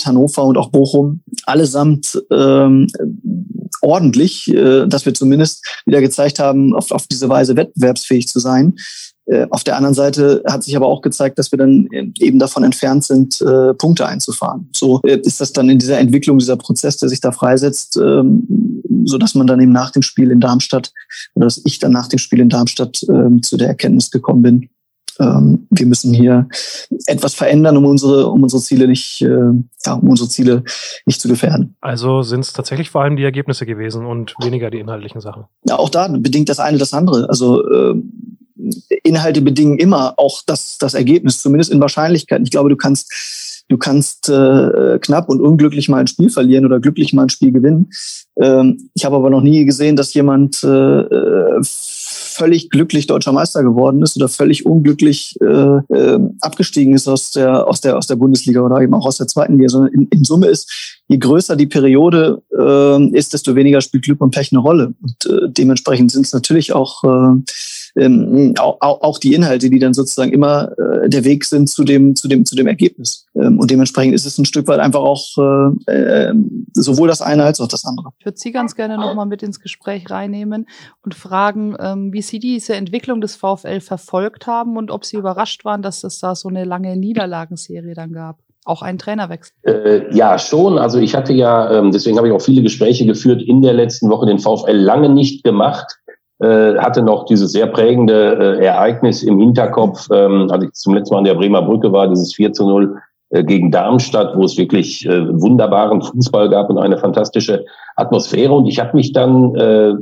S1: Hannover und auch Bochum allesamt ähm, ordentlich, äh, dass wir zumindest wieder gezeigt haben, auf, auf diese Weise wettbewerbsfähig zu sein. Äh, auf der anderen Seite hat sich aber auch gezeigt, dass wir dann eben davon entfernt sind, äh, Punkte einzufahren. So äh, ist das dann in dieser Entwicklung, dieser Prozess, der sich da freisetzt, ähm, so dass man dann eben nach dem Spiel in Darmstadt oder dass ich dann nach dem Spiel in Darmstadt ähm, zu der Erkenntnis gekommen bin, ähm, wir müssen hier etwas verändern, um unsere, um unsere Ziele nicht, ja, um unsere Ziele nicht zu gefährden.
S5: Also sind es tatsächlich vor allem die Ergebnisse gewesen und weniger die inhaltlichen Sachen.
S1: Ja, auch da bedingt das eine das andere. Also Inhalte bedingen immer auch das, das Ergebnis, zumindest in Wahrscheinlichkeiten. Ich glaube, du kannst, du kannst äh, knapp und unglücklich mal ein Spiel verlieren oder glücklich mal ein Spiel gewinnen. Ähm, ich habe aber noch nie gesehen, dass jemand äh, völlig glücklich deutscher Meister geworden ist oder völlig unglücklich äh, äh, abgestiegen ist aus der, aus, der, aus der Bundesliga oder eben auch aus der zweiten Liga, sondern in, in Summe ist, je größer die Periode äh, ist, desto weniger spielt Glück und Pech eine Rolle. Und äh, dementsprechend sind es natürlich auch äh, ähm, auch, auch die Inhalte, die dann sozusagen immer äh, der Weg sind zu dem, zu dem, zu dem Ergebnis. Ähm, und dementsprechend ist es ein Stück weit einfach auch äh, äh, sowohl das eine als auch das andere.
S3: Ich würde Sie ganz gerne nochmal mit ins Gespräch reinnehmen und fragen, ähm, wie Sie diese Entwicklung des VfL verfolgt haben und ob Sie überrascht waren, dass es da so eine lange Niederlagenserie dann gab auch einen Trainerwechsel?
S4: Äh, ja, schon. Also ich hatte ja, ähm, deswegen habe ich auch viele Gespräche geführt, in der letzten Woche den VfL lange nicht gemacht hatte noch dieses sehr prägende äh, Ereignis im Hinterkopf, ähm, als ich zum letzten Mal an der Bremer Brücke war, dieses 4 zu 0 äh, gegen Darmstadt, wo es wirklich äh, wunderbaren Fußball gab und eine fantastische Atmosphäre. Und ich habe mich dann äh,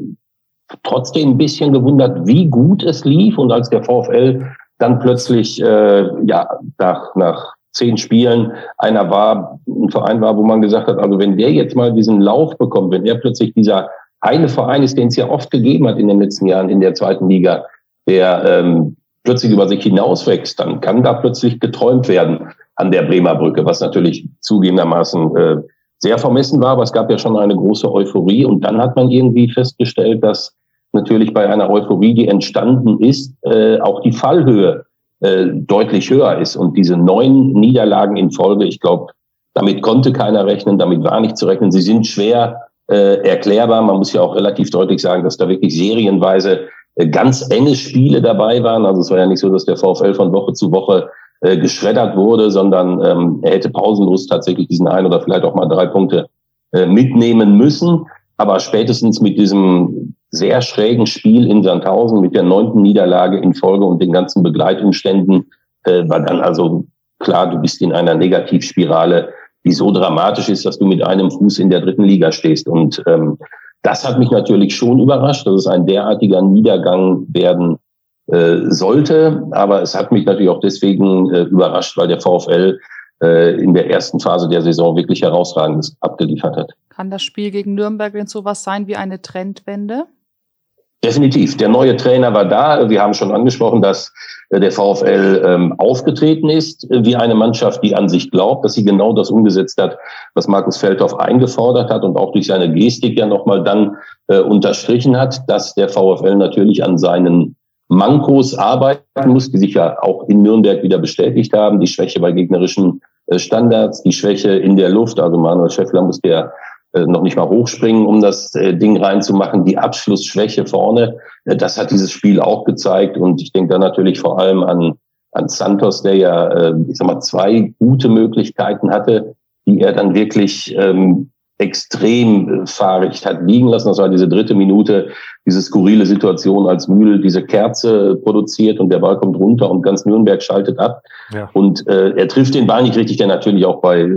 S4: trotzdem ein bisschen gewundert, wie gut es lief. Und als der VfL dann plötzlich äh, ja nach, nach zehn Spielen einer war, ein Verein war, wo man gesagt hat, also wenn der jetzt mal diesen Lauf bekommt, wenn er plötzlich dieser eine Verein ist, den es ja oft gegeben hat in den letzten Jahren in der zweiten Liga, der ähm, plötzlich über sich hinauswächst, dann kann da plötzlich geträumt werden an der Bremer Brücke, was natürlich zugegebenermaßen äh, sehr vermessen war, aber es gab ja schon eine große Euphorie und dann hat man irgendwie festgestellt, dass natürlich bei einer Euphorie, die entstanden ist, äh, auch die Fallhöhe äh, deutlich höher ist und diese neun Niederlagen in Folge, ich glaube, damit konnte keiner rechnen, damit war nicht zu rechnen. Sie sind schwer äh, erklärbar. Man muss ja auch relativ deutlich sagen, dass da wirklich serienweise äh, ganz enge Spiele dabei waren. Also es war ja nicht so, dass der VfL von Woche zu Woche äh, geschreddert wurde, sondern ähm, er hätte pausenlos tatsächlich diesen ein oder vielleicht auch mal drei Punkte äh, mitnehmen müssen. Aber spätestens mit diesem sehr schrägen Spiel in Sandhausen, mit der neunten Niederlage in Folge und den ganzen Begleitumständen, äh, war dann also klar, du bist in einer Negativspirale die so dramatisch ist, dass du mit einem Fuß in der dritten Liga stehst. Und ähm, Das hat mich natürlich schon überrascht, dass es ein derartiger Niedergang werden äh, sollte. Aber es hat mich natürlich auch deswegen äh, überrascht, weil der VfL äh, in der ersten Phase der Saison wirklich herausragendes abgeliefert hat.
S3: Kann das Spiel gegen Nürnberg denn sowas sein wie eine Trendwende?
S4: Definitiv. Der neue Trainer war da. Wir haben schon angesprochen, dass äh, der VfL ähm, aufgetreten ist wie eine Mannschaft, die an sich glaubt, dass sie genau das umgesetzt hat, was Markus Feldhoff eingefordert hat und auch durch seine Gestik ja nochmal dann äh, unterstrichen hat, dass der VfL natürlich an seinen Mankos arbeiten muss, die sich ja auch in Nürnberg wieder bestätigt haben. Die Schwäche bei gegnerischen äh, Standards, die Schwäche in der Luft. Also Manuel Schäffler muss der äh, noch nicht mal hochspringen, um das äh, Ding reinzumachen. Die Abschlussschwäche vorne, äh, das hat dieses Spiel auch gezeigt. Und ich denke da natürlich vor allem an, an Santos, der ja, ich sag mal, zwei gute Möglichkeiten hatte, die er dann wirklich ähm, extrem fahrig hat liegen lassen. Das war diese dritte Minute, diese skurrile Situation, als Mühl diese Kerze produziert und der Ball kommt runter und ganz Nürnberg schaltet ab. Ja. Und äh, er trifft den Ball nicht richtig, der natürlich auch bei äh,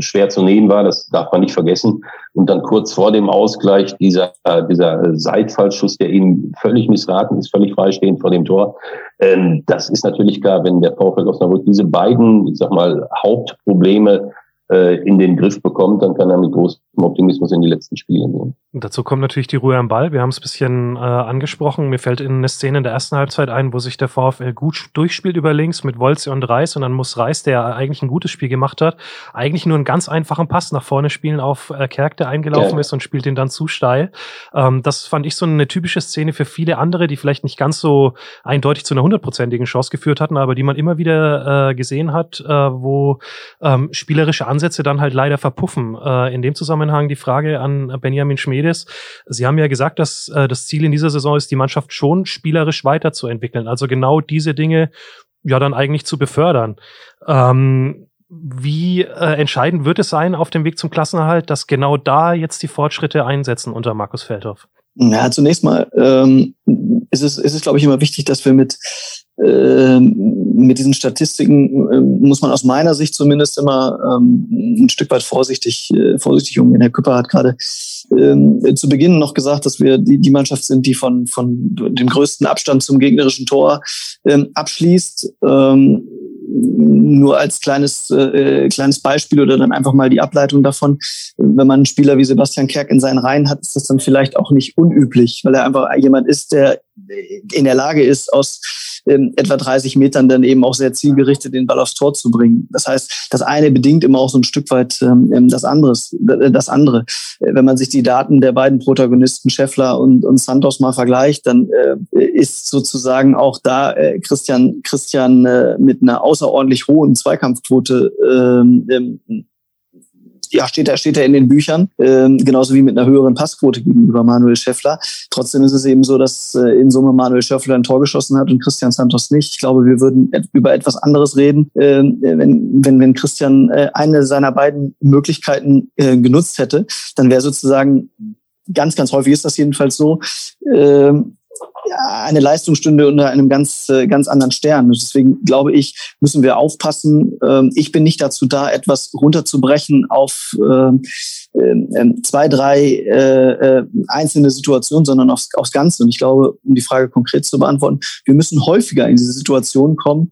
S4: schwer zu nehmen war, das darf man nicht vergessen. Und dann kurz vor dem Ausgleich dieser, äh, dieser Seitfallschuss, der ihm völlig missraten ist, völlig freistehend vor dem Tor. Ähm, das ist natürlich klar, wenn der VfL Osnabrück diese beiden, ich sag mal, Hauptprobleme äh, in den Griff bekommt, dann kann er mit großem Optimismus in die letzten Spiele gehen.
S5: Und dazu kommt natürlich die Ruhe am Ball. Wir haben es ein bisschen äh, angesprochen. Mir fällt in eine Szene in der ersten Halbzeit ein, wo sich der VfL gut durchspielt über links mit Wolze und Reis und dann muss Reis, der eigentlich ein gutes Spiel gemacht hat, eigentlich nur einen ganz einfachen Pass nach vorne spielen auf äh, Kerk, der eingelaufen ja. ist und spielt den dann zu steil. Ähm, das fand ich so eine typische Szene für viele andere, die vielleicht nicht ganz so eindeutig zu einer hundertprozentigen Chance geführt hatten, aber die man immer wieder äh, gesehen hat, äh, wo ähm, spielerische Ansätze dann halt leider verpuffen. Äh, in dem Zusammenhang die Frage an Benjamin Schmedes. Sie haben ja gesagt, dass äh, das Ziel in dieser Saison ist, die Mannschaft schon spielerisch weiterzuentwickeln. Also genau diese Dinge ja dann eigentlich zu befördern. Ähm, wie äh, entscheidend wird es sein auf dem Weg zum Klassenerhalt, dass genau da jetzt die Fortschritte einsetzen unter Markus Feldhoff?
S1: Ja, zunächst mal ähm, ist es, ist es, glaube ich, immer wichtig, dass wir mit ähm, mit diesen Statistiken äh, muss man aus meiner Sicht zumindest immer ähm, ein Stück weit vorsichtig, äh, vorsichtig umgehen. Herr Küpper hat gerade ähm, zu Beginn noch gesagt, dass wir die, die Mannschaft sind, die von, von dem größten Abstand zum gegnerischen Tor ähm, abschließt. Ähm, nur als kleines, äh, kleines Beispiel oder dann einfach mal die Ableitung davon. Wenn man einen Spieler wie Sebastian Kerk in seinen Reihen hat, ist das dann vielleicht auch nicht unüblich, weil er einfach jemand ist, der in der Lage ist, aus ähm, etwa 30 Metern dann eben auch sehr zielgerichtet den Ball aufs Tor zu bringen. Das heißt, das eine bedingt immer auch so ein Stück weit ähm, ähm das, anderes, äh, das andere. Äh, wenn man sich die Daten der beiden Protagonisten Scheffler und, und Santos mal vergleicht, dann äh, ist sozusagen auch da äh, Christian, Christian äh, mit einer außerordentlich hohen Zweikampfquote ähm, ähm ja, steht er, steht er in den Büchern, ähm, genauso wie mit einer höheren Passquote gegenüber Manuel Schäffler. Trotzdem ist es eben so, dass äh, in Summe Manuel Schäffler ein Tor geschossen hat und Christian Santos nicht. Ich glaube, wir würden über etwas anderes reden, äh, wenn, wenn, wenn Christian äh, eine seiner beiden Möglichkeiten äh, genutzt hätte. Dann wäre sozusagen ganz, ganz häufig ist das jedenfalls so, äh, eine Leistungsstunde unter einem ganz, äh, ganz anderen Stern. Deswegen glaube ich, müssen wir aufpassen. Ähm, ich bin nicht dazu da, etwas runterzubrechen auf ähm, ähm, zwei, drei äh, äh, einzelne Situationen, sondern aufs, aufs Ganze. Und ich glaube, um die Frage konkret zu beantworten, wir müssen häufiger in diese Situation kommen,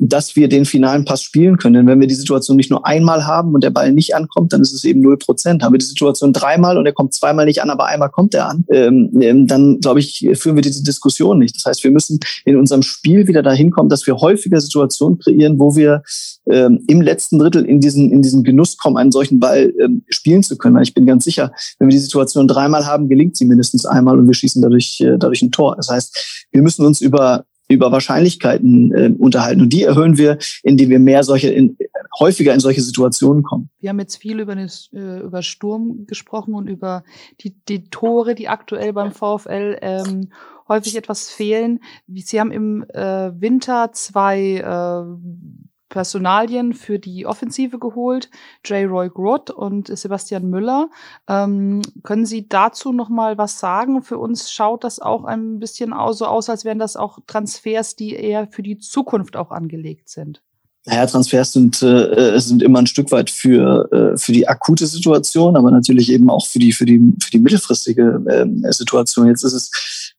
S1: dass wir den finalen Pass spielen können. Denn wenn wir die Situation nicht nur einmal haben und der Ball nicht ankommt, dann ist es eben null Prozent. Haben wir die Situation dreimal und er kommt zweimal nicht an, aber einmal kommt er an, dann glaube ich, führen wir diese Diskussion nicht. Das heißt, wir müssen in unserem Spiel wieder dahin kommen, dass wir häufiger Situationen kreieren, wo wir ähm, im letzten Drittel in diesen, in diesen Genuss kommen, einen solchen Ball ähm, spielen zu können. Ich bin ganz sicher, wenn wir die Situation dreimal haben, gelingt sie mindestens einmal und wir schießen dadurch, äh, dadurch ein Tor. Das heißt, wir müssen uns über über Wahrscheinlichkeiten äh, unterhalten. Und die erhöhen wir, indem wir mehr solche, in, häufiger in solche Situationen kommen.
S3: Wir haben jetzt viel über, das, äh, über Sturm gesprochen und über die, die Tore, die aktuell beim VfL ähm, häufig etwas fehlen. Sie haben im äh, Winter zwei äh, Personalien für die Offensive geholt, J. Roy Groth und Sebastian Müller. Ähm, können Sie dazu noch mal was sagen? Für uns schaut das auch ein bisschen so aus, als wären das auch Transfers, die eher für die Zukunft auch angelegt sind.
S1: Naja, Transfers sind, äh, sind immer ein Stück weit für, äh, für die akute Situation, aber natürlich eben auch für die, für die, für die mittelfristige äh, Situation. Jetzt ist es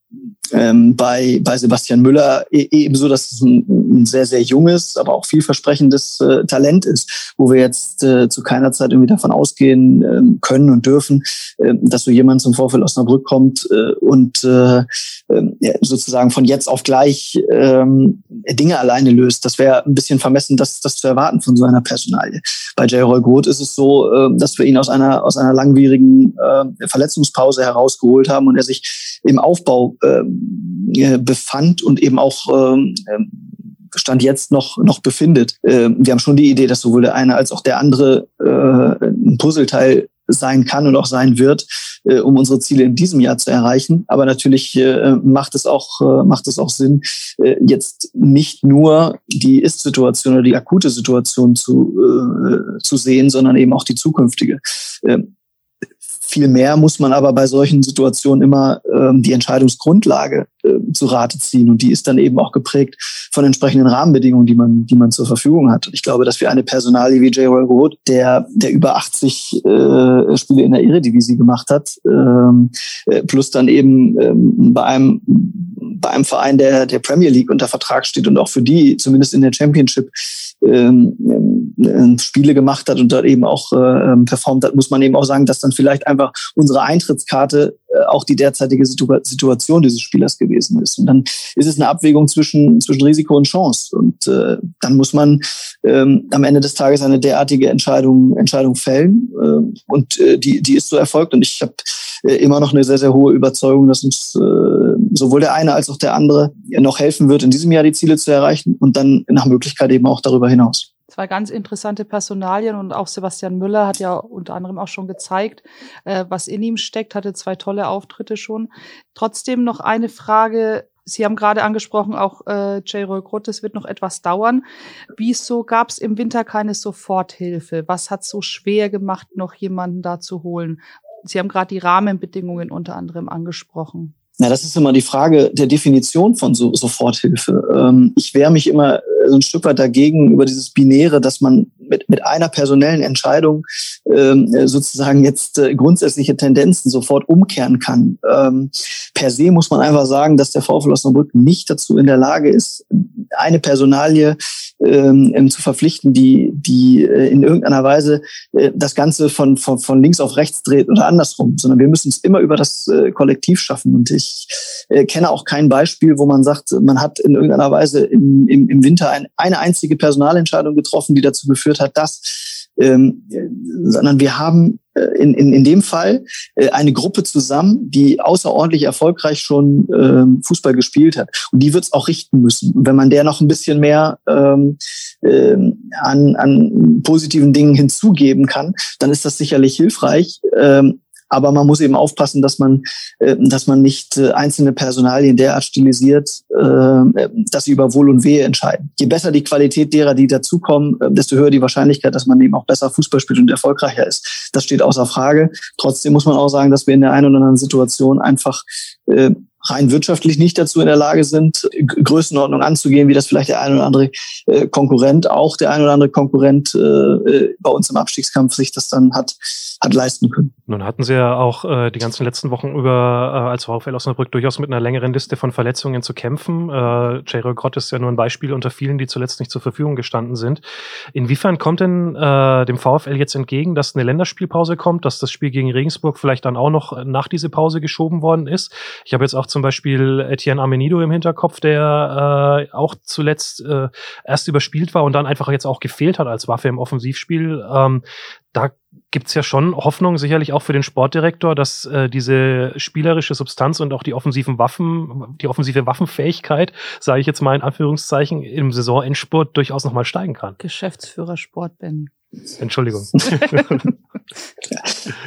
S1: ähm, bei, bei Sebastian Müller e, ebenso, dass es ein, ein, sehr, sehr junges, aber auch vielversprechendes äh, Talent ist, wo wir jetzt äh, zu keiner Zeit irgendwie davon ausgehen äh, können und dürfen, äh, dass so jemand zum Vorfeld Brücke kommt äh, und äh, ähm, sozusagen von jetzt auf gleich ähm, Dinge alleine löst. Das wäre ein bisschen vermessen, das, das zu erwarten von so einer Personalie. Bei J. Roy Groth ist es so, dass wir ihn aus einer, aus einer langwierigen äh, Verletzungspause herausgeholt haben und er sich im Aufbau befand und eben auch ähm, ähm, Stand jetzt noch, noch befindet. Äh, wir haben schon die Idee, dass sowohl der eine als auch der andere äh, ein Puzzleteil sein kann und auch sein wird, äh, um unsere Ziele in diesem Jahr zu erreichen. Aber natürlich äh, macht es auch äh, macht es auch Sinn, äh, jetzt nicht nur die Ist-Situation oder die akute Situation zu äh, zu sehen, sondern eben auch die zukünftige. Äh, viel mehr muss man aber bei solchen Situationen immer ähm, die Entscheidungsgrundlage zu Rate ziehen. Und die ist dann eben auch geprägt von entsprechenden Rahmenbedingungen, die man, die man zur Verfügung hat. Ich glaube, dass wir eine Personalie wie J. Roy Roth, der, der über 80 äh, Spiele in der Eredivisie gemacht hat, ähm, äh, plus dann eben ähm, bei einem bei einem Verein, der der Premier League unter Vertrag steht und auch für die zumindest in der Championship ähm, ähm, Spiele gemacht hat und dort eben auch äh, ähm, performt hat, muss man eben auch sagen, dass dann vielleicht einfach unsere Eintrittskarte äh, auch die derzeitige Situ Situation dieses Spielers gewesen ist. Und dann ist es eine Abwägung zwischen, zwischen Risiko und Chance. Und äh, dann muss man ähm, am Ende des Tages eine derartige Entscheidung, Entscheidung fällen. Äh, und äh, die, die ist so erfolgt. Und ich habe äh, immer noch eine sehr, sehr hohe Überzeugung, dass uns äh, sowohl der eine als auch der andere noch helfen wird, in diesem Jahr die Ziele zu erreichen und dann nach Möglichkeit eben auch darüber hinaus.
S3: Zwei ganz interessante Personalien und auch Sebastian Müller hat ja unter anderem auch schon gezeigt, äh, was in ihm steckt, hatte zwei tolle Auftritte schon. Trotzdem noch eine Frage. Sie haben gerade angesprochen, auch äh, J. Roy Groth, es wird noch etwas dauern. Wieso gab es im Winter keine Soforthilfe? Was hat so schwer gemacht, noch jemanden da zu holen? Sie haben gerade die Rahmenbedingungen unter anderem angesprochen.
S1: Na, das ist immer die Frage der Definition von so Soforthilfe. Ähm, ich wehre mich immer so ein Stück weit dagegen über dieses Binäre, dass man mit, mit einer personellen Entscheidung ähm, sozusagen jetzt äh, grundsätzliche Tendenzen sofort umkehren kann. Ähm, per se muss man einfach sagen, dass der VfL Osnabrück nicht dazu in der Lage ist, eine Personalie ähm, zu verpflichten, die, die äh, in irgendeiner Weise äh, das Ganze von, von, von links auf rechts dreht oder andersrum, sondern wir müssen es immer über das äh, Kollektiv schaffen. Und ich äh, kenne auch kein Beispiel, wo man sagt, man hat in irgendeiner Weise im, im, im Winter ein, eine einzige Personalentscheidung getroffen, die dazu geführt hat, dass ähm, sondern wir haben äh, in, in, in dem Fall äh, eine Gruppe zusammen, die außerordentlich erfolgreich schon ähm, Fußball gespielt hat. Und die wird es auch richten müssen. Und wenn man der noch ein bisschen mehr ähm, äh, an, an positiven Dingen hinzugeben kann, dann ist das sicherlich hilfreich. Ähm, aber man muss eben aufpassen, dass man, äh, dass man nicht äh, einzelne Personalien derart stilisiert, äh, dass sie über Wohl und Wehe entscheiden. Je besser die Qualität derer, die dazukommen, desto höher die Wahrscheinlichkeit, dass man eben auch besser Fußball spielt und erfolgreicher ist. Das steht außer Frage. Trotzdem muss man auch sagen, dass wir in der einen oder anderen Situation einfach rein wirtschaftlich nicht dazu in der Lage sind, Größenordnung anzugehen, wie das vielleicht der ein oder andere äh, Konkurrent, auch der ein oder andere Konkurrent äh, äh, bei uns im Abstiegskampf sich das dann hat, hat leisten können.
S5: Nun hatten Sie ja auch die ganzen letzten Wochen über als VfL Osnabrück durchaus mit einer längeren Liste von Verletzungen zu kämpfen. Äh. Grott ist ja nur ein Beispiel unter vielen, die zuletzt nicht zur Verfügung gestanden sind. Inwiefern kommt denn dem VfL jetzt entgegen, dass eine Länderspielpause kommt, dass das Spiel gegen Regensburg vielleicht dann auch noch nach diese Pause geschoben worden ist? Ich habe jetzt auch zum Beispiel Etienne Amenido im Hinterkopf, der äh, auch zuletzt äh, erst überspielt war und dann einfach jetzt auch gefehlt hat als Waffe im Offensivspiel. Ähm, da gibt's ja schon Hoffnung, sicherlich auch für den Sportdirektor, dass äh, diese spielerische Substanz und auch die offensiven Waffen, die offensive Waffenfähigkeit, sage ich jetzt mal in Anführungszeichen, im Saisonendspurt durchaus nochmal steigen kann.
S3: Geschäftsführer Sport, Ben.
S5: Entschuldigung.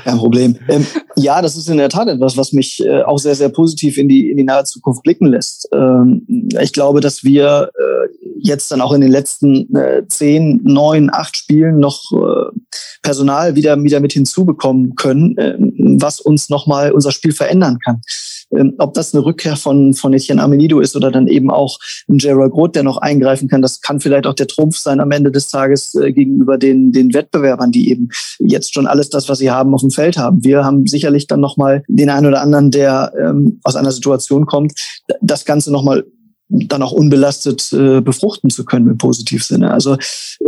S1: Kein Problem. Ähm, ja, das ist in der Tat etwas, was mich äh, auch sehr, sehr positiv in die, in die nahe Zukunft blicken lässt. Ähm, ich glaube, dass wir äh, jetzt dann auch in den letzten äh, zehn, neun, acht Spielen noch äh, Personal wieder, wieder mit hinzubekommen können, äh, was uns nochmal unser Spiel verändern kann. Ähm, ob das eine Rückkehr von, von Etienne Amenido ist oder dann eben auch ein Gerald Roth, der noch eingreifen kann, das kann vielleicht auch der Trumpf sein am Ende des Tages äh, gegenüber den, den Wettbewerbern, die eben jetzt schon alles das, was sie haben, auf dem Feld haben. Wir haben sicherlich dann nochmal den einen oder anderen, der ähm, aus einer Situation kommt, das Ganze nochmal dann auch unbelastet äh, befruchten zu können im positiven Sinne. Also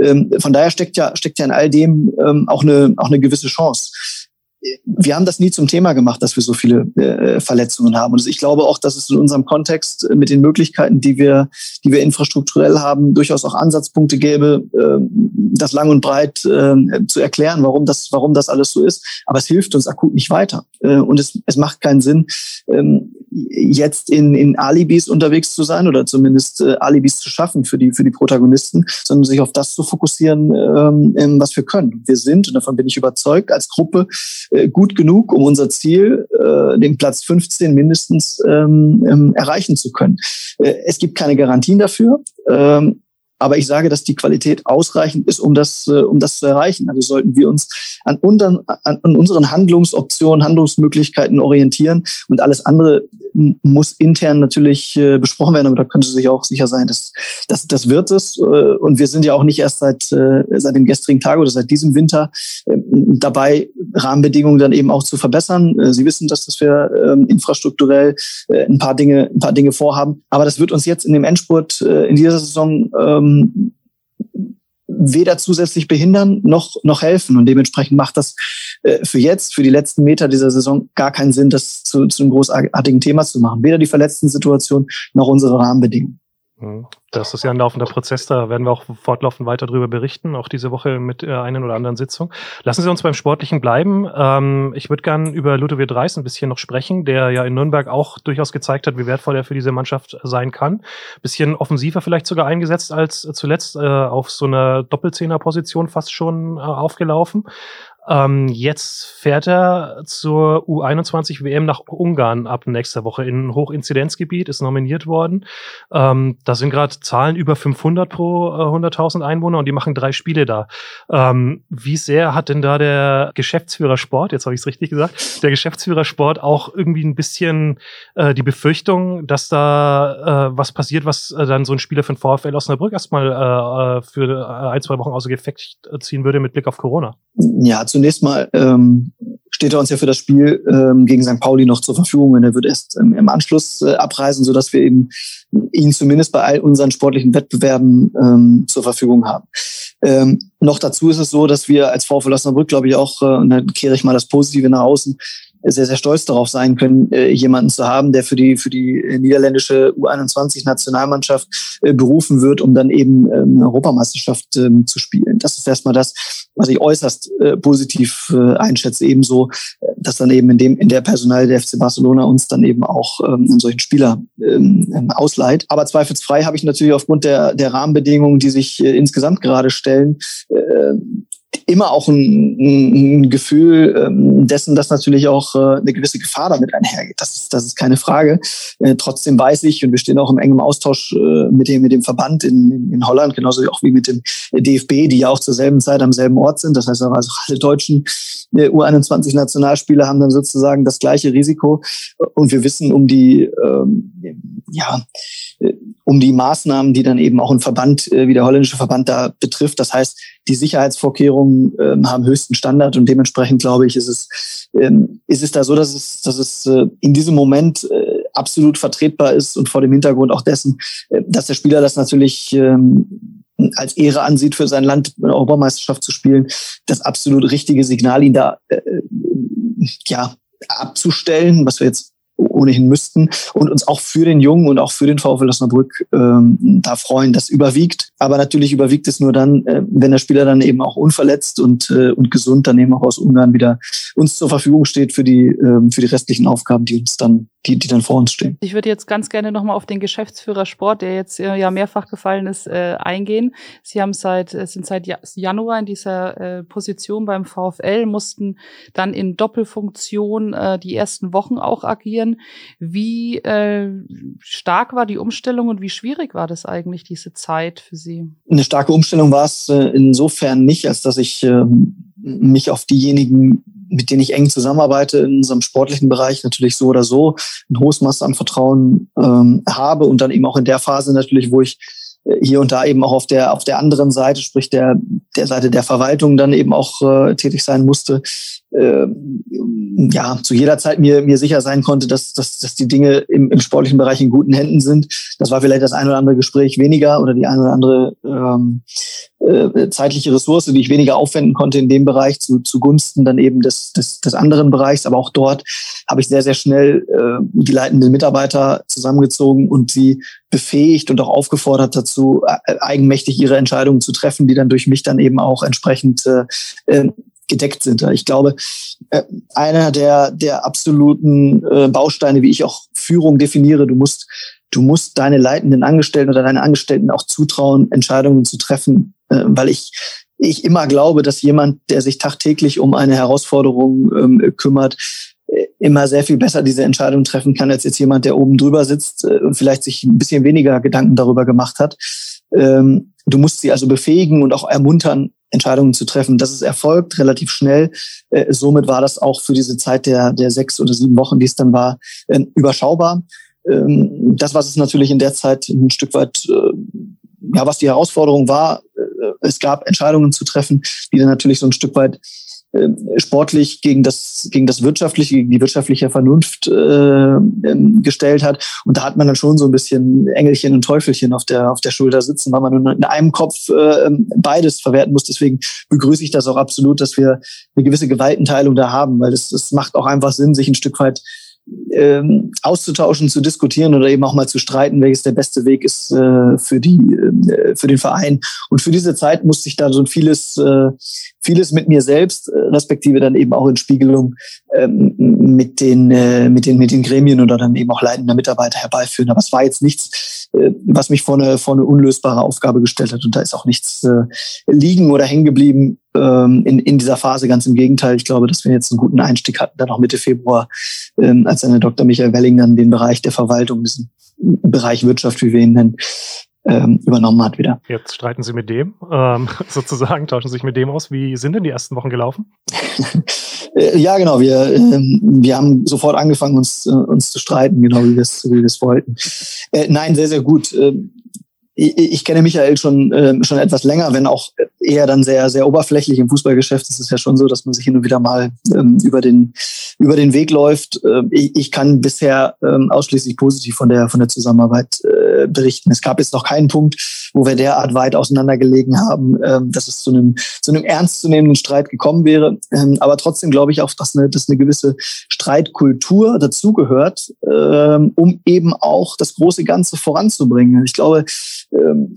S1: ähm, von daher steckt ja steckt ja in all dem ähm, auch eine auch eine gewisse Chance wir haben das nie zum Thema gemacht, dass wir so viele äh, Verletzungen haben. Und ich glaube auch, dass es in unserem Kontext mit den Möglichkeiten, die wir, die wir infrastrukturell haben, durchaus auch Ansatzpunkte gäbe, äh, das lang und breit äh, zu erklären, warum das, warum das alles so ist. Aber es hilft uns akut nicht weiter. Äh, und es, es macht keinen Sinn, ähm, jetzt in, in Alibis unterwegs zu sein oder zumindest äh, Alibis zu schaffen für die, für die Protagonisten, sondern sich auf das zu fokussieren, ähm, was wir können. Wir sind, und davon bin ich überzeugt, als Gruppe äh, gut genug, um unser Ziel, äh, den Platz 15 mindestens ähm, ähm, erreichen zu können. Äh, es gibt keine Garantien dafür. Ähm, aber ich sage, dass die Qualität ausreichend ist, um das, äh, um das zu erreichen. Also sollten wir uns an, unseren, an unseren Handlungsoptionen, Handlungsmöglichkeiten orientieren und alles andere muss intern natürlich äh, besprochen werden, aber da können Sie sich auch sicher sein, dass, dass das wird es. Äh, und wir sind ja auch nicht erst seit, äh, seit dem gestrigen Tag oder seit diesem Winter äh, dabei, Rahmenbedingungen dann eben auch zu verbessern. Äh, Sie wissen, dass, dass wir äh, infrastrukturell äh, ein paar Dinge, ein paar Dinge vorhaben. Aber das wird uns jetzt in dem Endspurt äh, in dieser Saison ähm, weder zusätzlich behindern noch, noch helfen. Und dementsprechend macht das äh, für jetzt, für die letzten Meter dieser Saison gar keinen Sinn, das zu, zu einem großartigen Thema zu machen. Weder die verletzten Situation noch unsere Rahmenbedingungen.
S5: Mhm. Das ist ja ein laufender Prozess, da werden wir auch fortlaufend weiter darüber berichten, auch diese Woche mit äh, einen oder anderen Sitzung. Lassen Sie uns beim Sportlichen bleiben. Ähm, ich würde gern über Ludovic Reis ein bisschen noch sprechen, der ja in Nürnberg auch durchaus gezeigt hat, wie wertvoll er für diese Mannschaft sein kann. Bisschen offensiver vielleicht sogar eingesetzt als zuletzt, äh, auf so einer Doppelzehner-Position fast schon äh, aufgelaufen. Ähm, jetzt fährt er zur U21 WM nach Ungarn ab nächster Woche in ein Hochinzidenzgebiet, ist nominiert worden. Ähm, da sind gerade Zahlen über 500 pro äh, 100.000 Einwohner und die machen drei Spiele da. Ähm, wie sehr hat denn da der Geschäftsführer Sport, jetzt habe ich es richtig gesagt, der Geschäftsführer Sport auch irgendwie ein bisschen äh, die Befürchtung, dass da äh, was passiert, was äh, dann so ein Spieler von VfL Osnabrück erstmal äh, äh, für ein, zwei Wochen außer Gefecht ziehen würde mit Blick auf Corona?
S1: Ja, zunächst mal ähm, steht er uns ja für das Spiel ähm, gegen St. Pauli noch zur Verfügung und er wird erst ähm, im Anschluss äh, abreisen, sodass wir eben ihn zumindest bei all unseren sportlichen Wettbewerben ähm, zur Verfügung haben. Ähm, noch dazu ist es so, dass wir als VfL Osnabrück, glaube ich, auch, äh, und dann kehre ich mal das Positive nach außen, sehr, sehr stolz darauf sein können, äh, jemanden zu haben, der für die, für die niederländische U21-Nationalmannschaft äh, berufen wird, um dann eben ähm, Europameisterschaft ähm, zu spielen. Das ist erstmal das, was ich äußerst äh, positiv äh, einschätze. Ebenso, äh, dass dann eben in dem, in der Personal der FC Barcelona uns dann eben auch ähm, einen solchen Spieler ähm, ähm, ausleiht. Aber zweifelsfrei habe ich natürlich aufgrund der, der Rahmenbedingungen, die sich äh, insgesamt gerade stellen, äh, immer auch ein, ein Gefühl ähm, dessen, dass natürlich auch äh, eine gewisse Gefahr damit einhergeht. Das ist, das ist keine Frage. Äh, trotzdem weiß ich, und wir stehen auch im engen Austausch äh, mit, dem, mit dem Verband in, in Holland, genauso auch wie mit dem DFB, die ja auch zur selben Zeit am selben Ort sind. Das heißt also alle deutschen äh, U21-Nationalspieler haben dann sozusagen das gleiche Risiko. Und wir wissen um die, ähm, ja, um die Maßnahmen, die dann eben auch ein Verband wie der holländische Verband da betrifft. Das heißt, die Sicherheitsvorkehrungen ähm, haben höchsten Standard und dementsprechend glaube ich, ist es, ähm, ist es da so, dass es, dass es äh, in diesem Moment äh, absolut vertretbar ist und vor dem Hintergrund auch dessen, äh, dass der Spieler das natürlich ähm, als Ehre ansieht, für sein Land eine Europameisterschaft zu spielen, das absolut richtige Signal, ihn da äh, ja abzustellen, was wir jetzt ohnehin müssten und uns auch für den Jungen und auch für den VfL Osnabrück ähm, da freuen. Das überwiegt, aber natürlich überwiegt es nur dann, äh, wenn der Spieler dann eben auch unverletzt und, äh, und gesund dann eben auch aus Ungarn wieder uns zur Verfügung steht für die, äh, für die restlichen Aufgaben, die uns dann die, die dann vor uns stehen.
S3: Ich würde jetzt ganz gerne nochmal auf den Geschäftsführer Sport, der jetzt äh, ja mehrfach gefallen ist, äh, eingehen. Sie haben seit, äh, sind seit Januar in dieser äh, Position beim VfL, mussten dann in Doppelfunktion äh, die ersten Wochen auch agieren. Wie äh, stark war die Umstellung und wie schwierig war das eigentlich, diese Zeit für Sie?
S1: Eine starke Umstellung war es äh, insofern nicht, als dass ich äh, mich auf diejenigen mit denen ich eng zusammenarbeite in unserem sportlichen Bereich, natürlich so oder so ein hohes Maß an Vertrauen ähm, habe und dann eben auch in der Phase natürlich, wo ich hier und da eben auch auf der auf der anderen Seite, sprich der der Seite der Verwaltung dann eben auch äh, tätig sein musste, äh, ja zu jeder Zeit mir mir sicher sein konnte, dass dass, dass die Dinge im, im sportlichen Bereich in guten Händen sind. Das war vielleicht das ein oder andere Gespräch weniger oder die eine oder andere ähm, äh, zeitliche Ressource, die ich weniger aufwenden konnte in dem Bereich zu zugunsten dann eben des des, des anderen Bereichs. Aber auch dort habe ich sehr sehr schnell äh, die leitenden Mitarbeiter zusammengezogen und sie befähigt und auch aufgefordert dazu, äh, eigenmächtig ihre Entscheidungen zu treffen, die dann durch mich dann eben auch entsprechend äh, äh gedeckt sind. Ich glaube, äh, einer der, der absoluten äh, Bausteine, wie ich auch Führung definiere, du musst, du musst deine leitenden Angestellten oder deine Angestellten auch zutrauen, Entscheidungen zu treffen, äh, weil ich ich immer glaube, dass jemand, der sich tagtäglich um eine Herausforderung ähm, kümmert, immer sehr viel besser diese Entscheidung treffen kann, als jetzt jemand, der oben drüber sitzt und vielleicht sich ein bisschen weniger Gedanken darüber gemacht hat. Ähm, du musst sie also befähigen und auch ermuntern, Entscheidungen zu treffen. Das ist erfolgt relativ schnell. Äh, somit war das auch für diese Zeit der, der sechs oder sieben Wochen, die es dann war, äh, überschaubar. Ähm, das, was es natürlich in der Zeit ein Stück weit, ja, was die Herausforderung war, es gab Entscheidungen zu treffen, die dann natürlich so ein Stück weit sportlich gegen das, gegen das wirtschaftliche, gegen die wirtschaftliche Vernunft äh, ähm, gestellt hat. Und da hat man dann schon so ein bisschen Engelchen und Teufelchen auf der, auf der Schulter sitzen, weil man nur in einem Kopf äh, beides verwerten muss. Deswegen begrüße ich das auch absolut, dass wir eine gewisse Gewaltenteilung da haben, weil es, es macht auch einfach Sinn, sich ein Stück weit ähm, auszutauschen, zu diskutieren oder eben auch mal zu streiten, welches der beste Weg ist äh, für die äh, für den Verein. Und für diese Zeit musste ich da so vieles äh, vieles mit mir selbst, äh, respektive dann eben auch in Spiegelung ähm, mit den äh, mit den mit den Gremien oder dann eben auch leitender Mitarbeiter herbeiführen. Aber es war jetzt nichts, äh, was mich vor eine vor eine unlösbare Aufgabe gestellt hat. Und da ist auch nichts liegen oder hängen geblieben, ähm, in, in dieser Phase. Ganz im Gegenteil. Ich glaube, dass wir jetzt einen guten Einstieg hatten, dann auch Mitte Februar, ähm, als eine Dr. Michael Welling dann den Bereich der Verwaltung, diesen Bereich Wirtschaft, wie wir ihn nennen, ähm, übernommen hat wieder.
S5: Jetzt streiten Sie mit dem, ähm, sozusagen, tauschen Sie sich mit dem aus. Wie sind denn die ersten Wochen gelaufen?
S1: Äh, ja, genau. Wir, ähm, wir haben sofort angefangen, uns, äh, uns zu streiten, genau wie wir es wie wir es wollten. Äh, nein, sehr, sehr gut. Ähm, ich, ich kenne Michael schon, äh, schon etwas länger, wenn auch eher dann sehr, sehr oberflächlich im Fußballgeschäft. ist Es ja schon so, dass man sich hin und wieder mal ähm, über, den, über den Weg läuft. Äh, ich, ich kann bisher ähm, ausschließlich positiv von der, von der Zusammenarbeit äh, berichten. Es gab jetzt noch keinen Punkt, wo wir derart weit auseinandergelegen haben, ähm, dass es zu einem, zu einem ernstzunehmenden Streit gekommen wäre. Ähm, aber trotzdem glaube ich auch, dass eine, dass eine gewisse Streitkultur dazugehört, ähm, um eben auch das große Ganze voranzubringen. Ich glaube, ähm,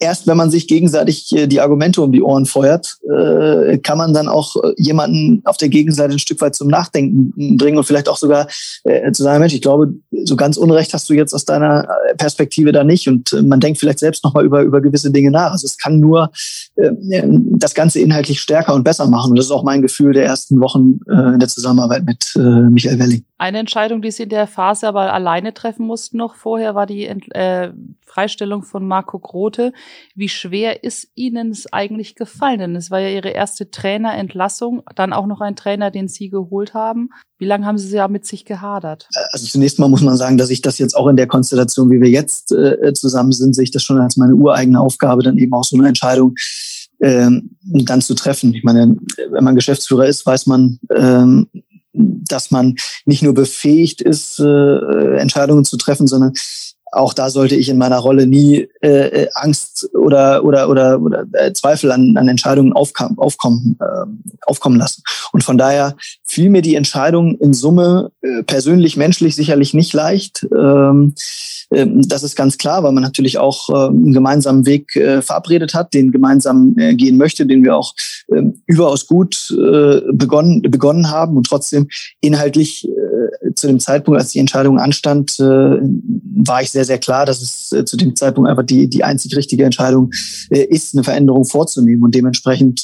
S1: erst wenn man sich gegenseitig äh, die Argumente um die Ohren feuert, äh, kann man dann auch äh, jemanden auf der Gegenseite ein Stück weit zum Nachdenken bringen und vielleicht auch sogar zu sagen, Mensch, ich glaube, so ganz Unrecht hast du jetzt aus deiner Perspektive da nicht und man denkt vielleicht selbst nochmal über, über gewisse Dinge nach. Also es kann nur das Ganze inhaltlich stärker und besser machen und das ist auch mein Gefühl der ersten Wochen in der Zusammenarbeit mit Michael Welling.
S3: Eine Entscheidung, die Sie in der Phase aber alleine treffen mussten noch vorher, war die äh, Freistellung von Marco Grote. Wie schwer ist Ihnen es eigentlich gefallen? Denn es war ja Ihre erste Trainerentlassung, dann auch noch ein Trainer, den Sie geholt haben. Wie lange haben Sie ja mit sich gehadert?
S1: Also zunächst mal muss man sagen, dass ich das jetzt auch in der Konstellation, wie wir jetzt äh, zusammen sind, sehe ich das schon als meine ureigene Aufgabe, dann eben auch so eine Entscheidung ähm, dann zu treffen. Ich meine, wenn man Geschäftsführer ist, weiß man, ähm, dass man nicht nur befähigt ist, äh, Entscheidungen zu treffen, sondern auch da sollte ich in meiner Rolle nie äh, Angst oder oder oder, oder äh, Zweifel an, an Entscheidungen aufkam, aufkommen äh, aufkommen lassen. Und von daher fiel mir die Entscheidung in Summe äh, persönlich menschlich sicherlich nicht leicht. Ähm, ähm, das ist ganz klar, weil man natürlich auch äh, einen gemeinsamen Weg äh, verabredet hat, den gemeinsam äh, gehen möchte, den wir auch ähm, überaus gut begonnen, begonnen haben und trotzdem inhaltlich zu dem Zeitpunkt, als die Entscheidung anstand, war ich sehr, sehr klar, dass es zu dem Zeitpunkt einfach die, die einzig richtige Entscheidung ist, eine Veränderung vorzunehmen. Und dementsprechend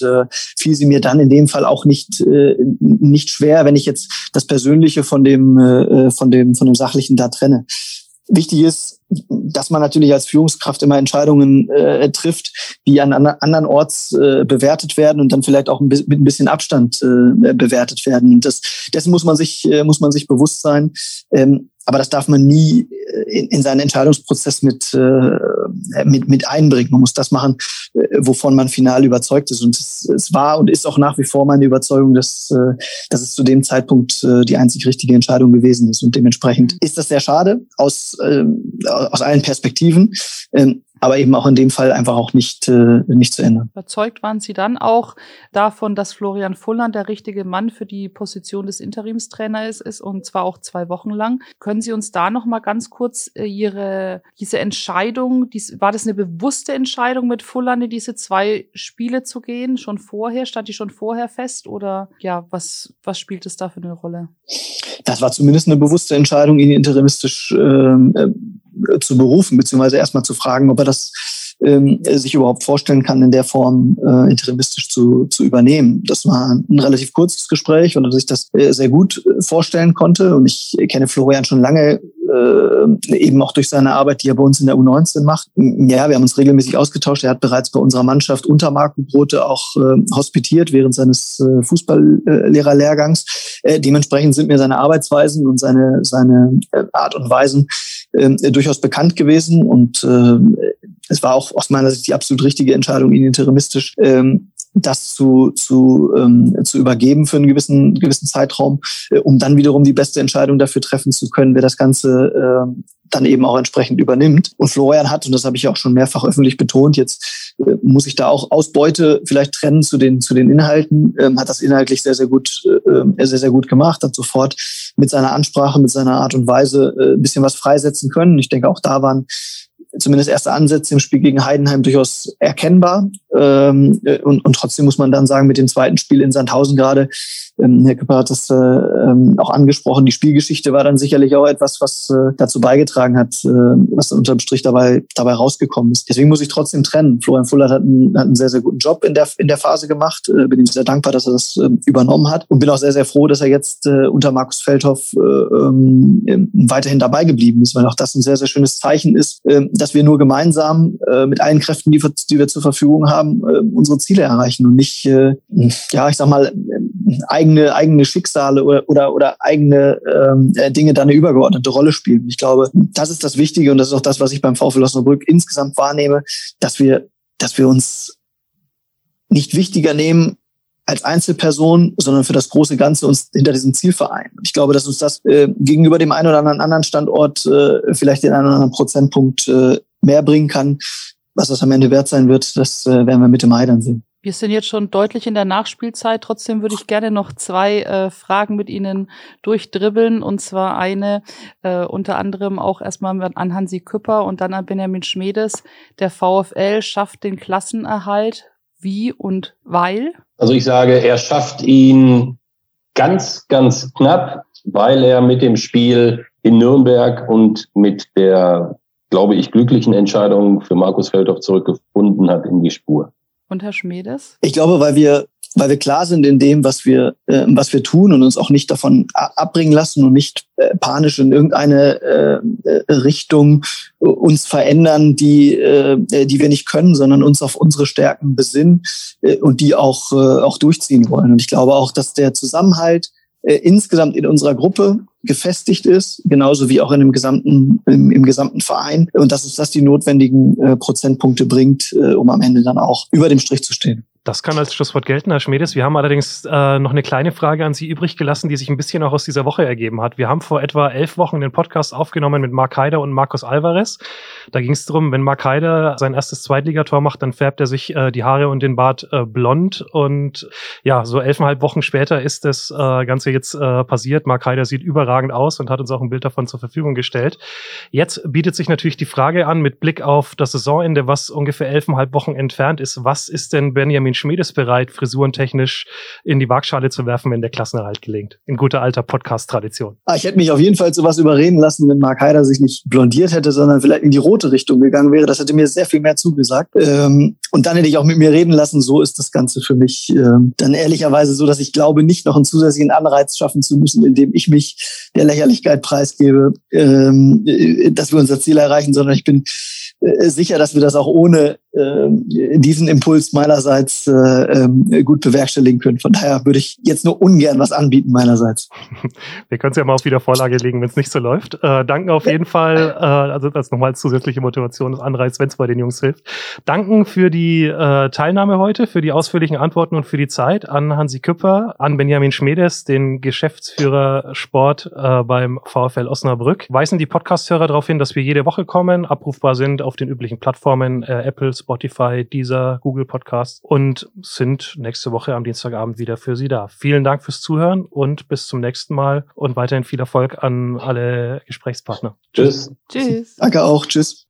S1: fiel sie mir dann in dem Fall auch nicht, nicht schwer, wenn ich jetzt das Persönliche von dem, von dem, von dem Sachlichen da trenne. Wichtig ist, dass man natürlich als Führungskraft immer Entscheidungen äh, trifft, die an anderen Orts äh, bewertet werden und dann vielleicht auch mit ein bisschen Abstand äh, bewertet werden. Und das, dessen muss man sich, äh, muss man sich bewusst sein. Ähm, aber das darf man nie äh, in, in seinen Entscheidungsprozess mit, äh, mit, mit einbringen. Man muss das machen, äh, wovon man final überzeugt ist. Und es, es war und ist auch nach wie vor meine Überzeugung, dass, äh, dass es zu dem Zeitpunkt äh, die einzig richtige Entscheidung gewesen ist. Und dementsprechend mhm. ist das sehr schade aus, äh, aus allen Perspektiven. Ähm, aber eben auch in dem Fall einfach auch nicht, äh, nicht zu ändern.
S3: Überzeugt waren Sie dann auch davon, dass Florian Fulland der richtige Mann für die Position des Interimstrainers ist und zwar auch zwei Wochen lang. Können Sie uns da noch mal ganz kurz äh, Ihre diese Entscheidung, dies, war das eine bewusste Entscheidung mit Fulland in diese zwei Spiele zu gehen? Schon vorher stand die schon vorher fest oder ja, was was spielt es da für eine Rolle?
S1: Das war zumindest eine bewusste Entscheidung, ihn interimistisch ähm, äh, zu berufen, beziehungsweise erstmal zu fragen, ob er das ähm, sich überhaupt vorstellen kann, in der Form äh, interimistisch zu, zu übernehmen. Das war ein relativ kurzes Gespräch, weil er sich das äh, sehr gut äh, vorstellen konnte. Und ich kenne Florian schon lange, äh, eben auch durch seine Arbeit, die er bei uns in der U19 macht. Ja, wir haben uns regelmäßig ausgetauscht. Er hat bereits bei unserer Mannschaft unter Marco Brote auch äh, hospitiert während seines äh, Fußballlehrerlehrgangs. Äh, dementsprechend sind mir seine Arbeitsweisen und seine, seine äh, Art und Weisen äh, durchaus bekannt gewesen und äh, es war auch aus meiner Sicht die absolut richtige Entscheidung, ihn interimistisch ähm, das zu, zu, ähm, zu übergeben für einen gewissen, gewissen Zeitraum, äh, um dann wiederum die beste Entscheidung dafür treffen zu können, wer das Ganze äh, dann eben auch entsprechend übernimmt. Und Florian hat, und das habe ich auch schon mehrfach öffentlich betont, jetzt äh, muss ich da auch Ausbeute vielleicht trennen zu den, zu den Inhalten, ähm, hat das inhaltlich sehr, sehr gut, äh, sehr, sehr gut gemacht, hat sofort mit seiner Ansprache, mit seiner Art und Weise äh, ein bisschen was freisetzen können. Ich denke, auch da waren zumindest erste Ansätze im Spiel gegen Heidenheim durchaus erkennbar. Ähm, und, und trotzdem muss man dann sagen, mit dem zweiten Spiel in Sandhausen gerade, ähm, Herr Küpper hat das äh, ähm, auch angesprochen, die Spielgeschichte war dann sicherlich auch etwas, was äh, dazu beigetragen hat, äh, was dann unterm Strich dabei, dabei rausgekommen ist. Deswegen muss ich trotzdem trennen. Florian Fuller hat einen, hat einen sehr, sehr guten Job in der, in der Phase gemacht. Äh, bin ihm sehr dankbar, dass er das äh, übernommen hat und bin auch sehr, sehr froh, dass er jetzt äh, unter Markus Feldhoff äh, äh, weiterhin dabei geblieben ist, weil auch das ein sehr, sehr schönes Zeichen ist, äh, dass wir nur gemeinsam äh, mit allen Kräften, die die wir zur Verfügung haben, äh, unsere Ziele erreichen und nicht, äh, ja, ich sag mal, eigene, eigene Schicksale oder, oder, oder eigene ähm, äh, Dinge da eine übergeordnete Rolle spielen. Ich glaube, das ist das Wichtige und das ist auch das, was ich beim VfL Osnabrück insgesamt wahrnehme, dass wir, dass wir uns nicht wichtiger nehmen als Einzelperson, sondern für das große Ganze uns hinter diesem Ziel vereinen. Ich glaube, dass uns das äh, gegenüber dem einen oder anderen Standort äh, vielleicht den einen oder anderen Prozentpunkt äh, mehr bringen kann. Was das am Ende wert sein wird, das äh, werden wir Mitte Mai dann sehen.
S3: Wir sind jetzt schon deutlich in der Nachspielzeit. Trotzdem würde ich gerne noch zwei äh, Fragen mit Ihnen durchdribbeln. Und zwar eine äh, unter anderem auch erstmal an Hansi Küpper und dann an Benjamin Schmedes. Der VfL schafft den Klassenerhalt. Wie und weil?
S4: Also ich sage, er schafft ihn ganz, ganz knapp, weil er mit dem Spiel in Nürnberg und mit der, glaube ich, glücklichen Entscheidung für Markus Feldhoff zurückgefunden hat in die Spur.
S3: Und Herr Schmedes?
S1: Ich glaube, weil wir weil wir klar sind in dem, was wir, äh, was wir tun und uns auch nicht davon abbringen lassen und nicht äh, panisch in irgendeine äh, äh Richtung uns verändern, die, äh, die wir nicht können, sondern uns auf unsere Stärken besinnen äh, und die auch, äh, auch durchziehen wollen. Und ich glaube auch, dass der Zusammenhalt äh, insgesamt in unserer Gruppe gefestigt ist, genauso wie auch in dem gesamten, im, im gesamten Verein. Und dass uns das die notwendigen äh, Prozentpunkte bringt, äh, um am Ende dann auch über dem Strich zu stehen.
S5: Das kann als Schlusswort gelten, Herr Schmedes. Wir haben allerdings äh, noch eine kleine Frage an Sie übrig gelassen, die sich ein bisschen auch aus dieser Woche ergeben hat. Wir haben vor etwa elf Wochen den Podcast aufgenommen mit Mark Haider und Markus Alvarez. Da ging es darum, wenn Mark Haider sein erstes Zweitligator macht, dann färbt er sich äh, die Haare und den Bart äh, blond. Und ja, so elfeinhalb Wochen später ist das äh, Ganze jetzt äh, passiert. Mark Haider sieht überragend aus und hat uns auch ein Bild davon zur Verfügung gestellt. Jetzt bietet sich natürlich die Frage an, mit Blick auf das Saisonende, was ungefähr elfeinhalb Wochen entfernt ist, was ist denn Benjamin Schmiedes bereit, frisurentechnisch in die Waagschale zu werfen, wenn der Klassenerhalt gelingt. In guter alter Podcast-Tradition.
S1: Ah, ich hätte mich auf jeden Fall zu was überreden lassen, wenn Mark Heider sich nicht blondiert hätte, sondern vielleicht in die rote Richtung gegangen wäre. Das hätte mir sehr viel mehr zugesagt. Ähm, und dann hätte ich auch mit mir reden lassen. So ist das Ganze für mich ähm, dann ehrlicherweise so, dass ich glaube, nicht noch einen zusätzlichen Anreiz schaffen zu müssen, indem ich mich der Lächerlichkeit preisgebe, ähm, äh, dass wir unser Ziel erreichen, sondern ich bin sicher, dass wir das auch ohne äh, diesen Impuls meinerseits äh, äh, gut bewerkstelligen können. Von daher würde ich jetzt nur ungern was anbieten meinerseits.
S5: Wir können es ja mal auf wieder Vorlage legen, wenn es nicht so läuft. Äh, danken auf jeden Fall, äh, also das nochmal zusätzliche Motivation, das Anreiz, wenn es bei den Jungs hilft. Danken für die äh, Teilnahme heute, für die ausführlichen Antworten und für die Zeit an Hansi Küpper, an Benjamin Schmedes, den Geschäftsführer Sport äh, beim VfL Osnabrück. Weisen die Podcast-Hörer darauf hin, dass wir jede Woche kommen, abrufbar sind auf den üblichen Plattformen äh, Apple, Spotify, Deezer, Google Podcasts und sind nächste Woche am Dienstagabend wieder für Sie da. Vielen Dank fürs Zuhören und bis zum nächsten Mal und weiterhin viel Erfolg an alle Gesprächspartner.
S4: Tschüss.
S3: Tschüss.
S1: Danke auch. Tschüss.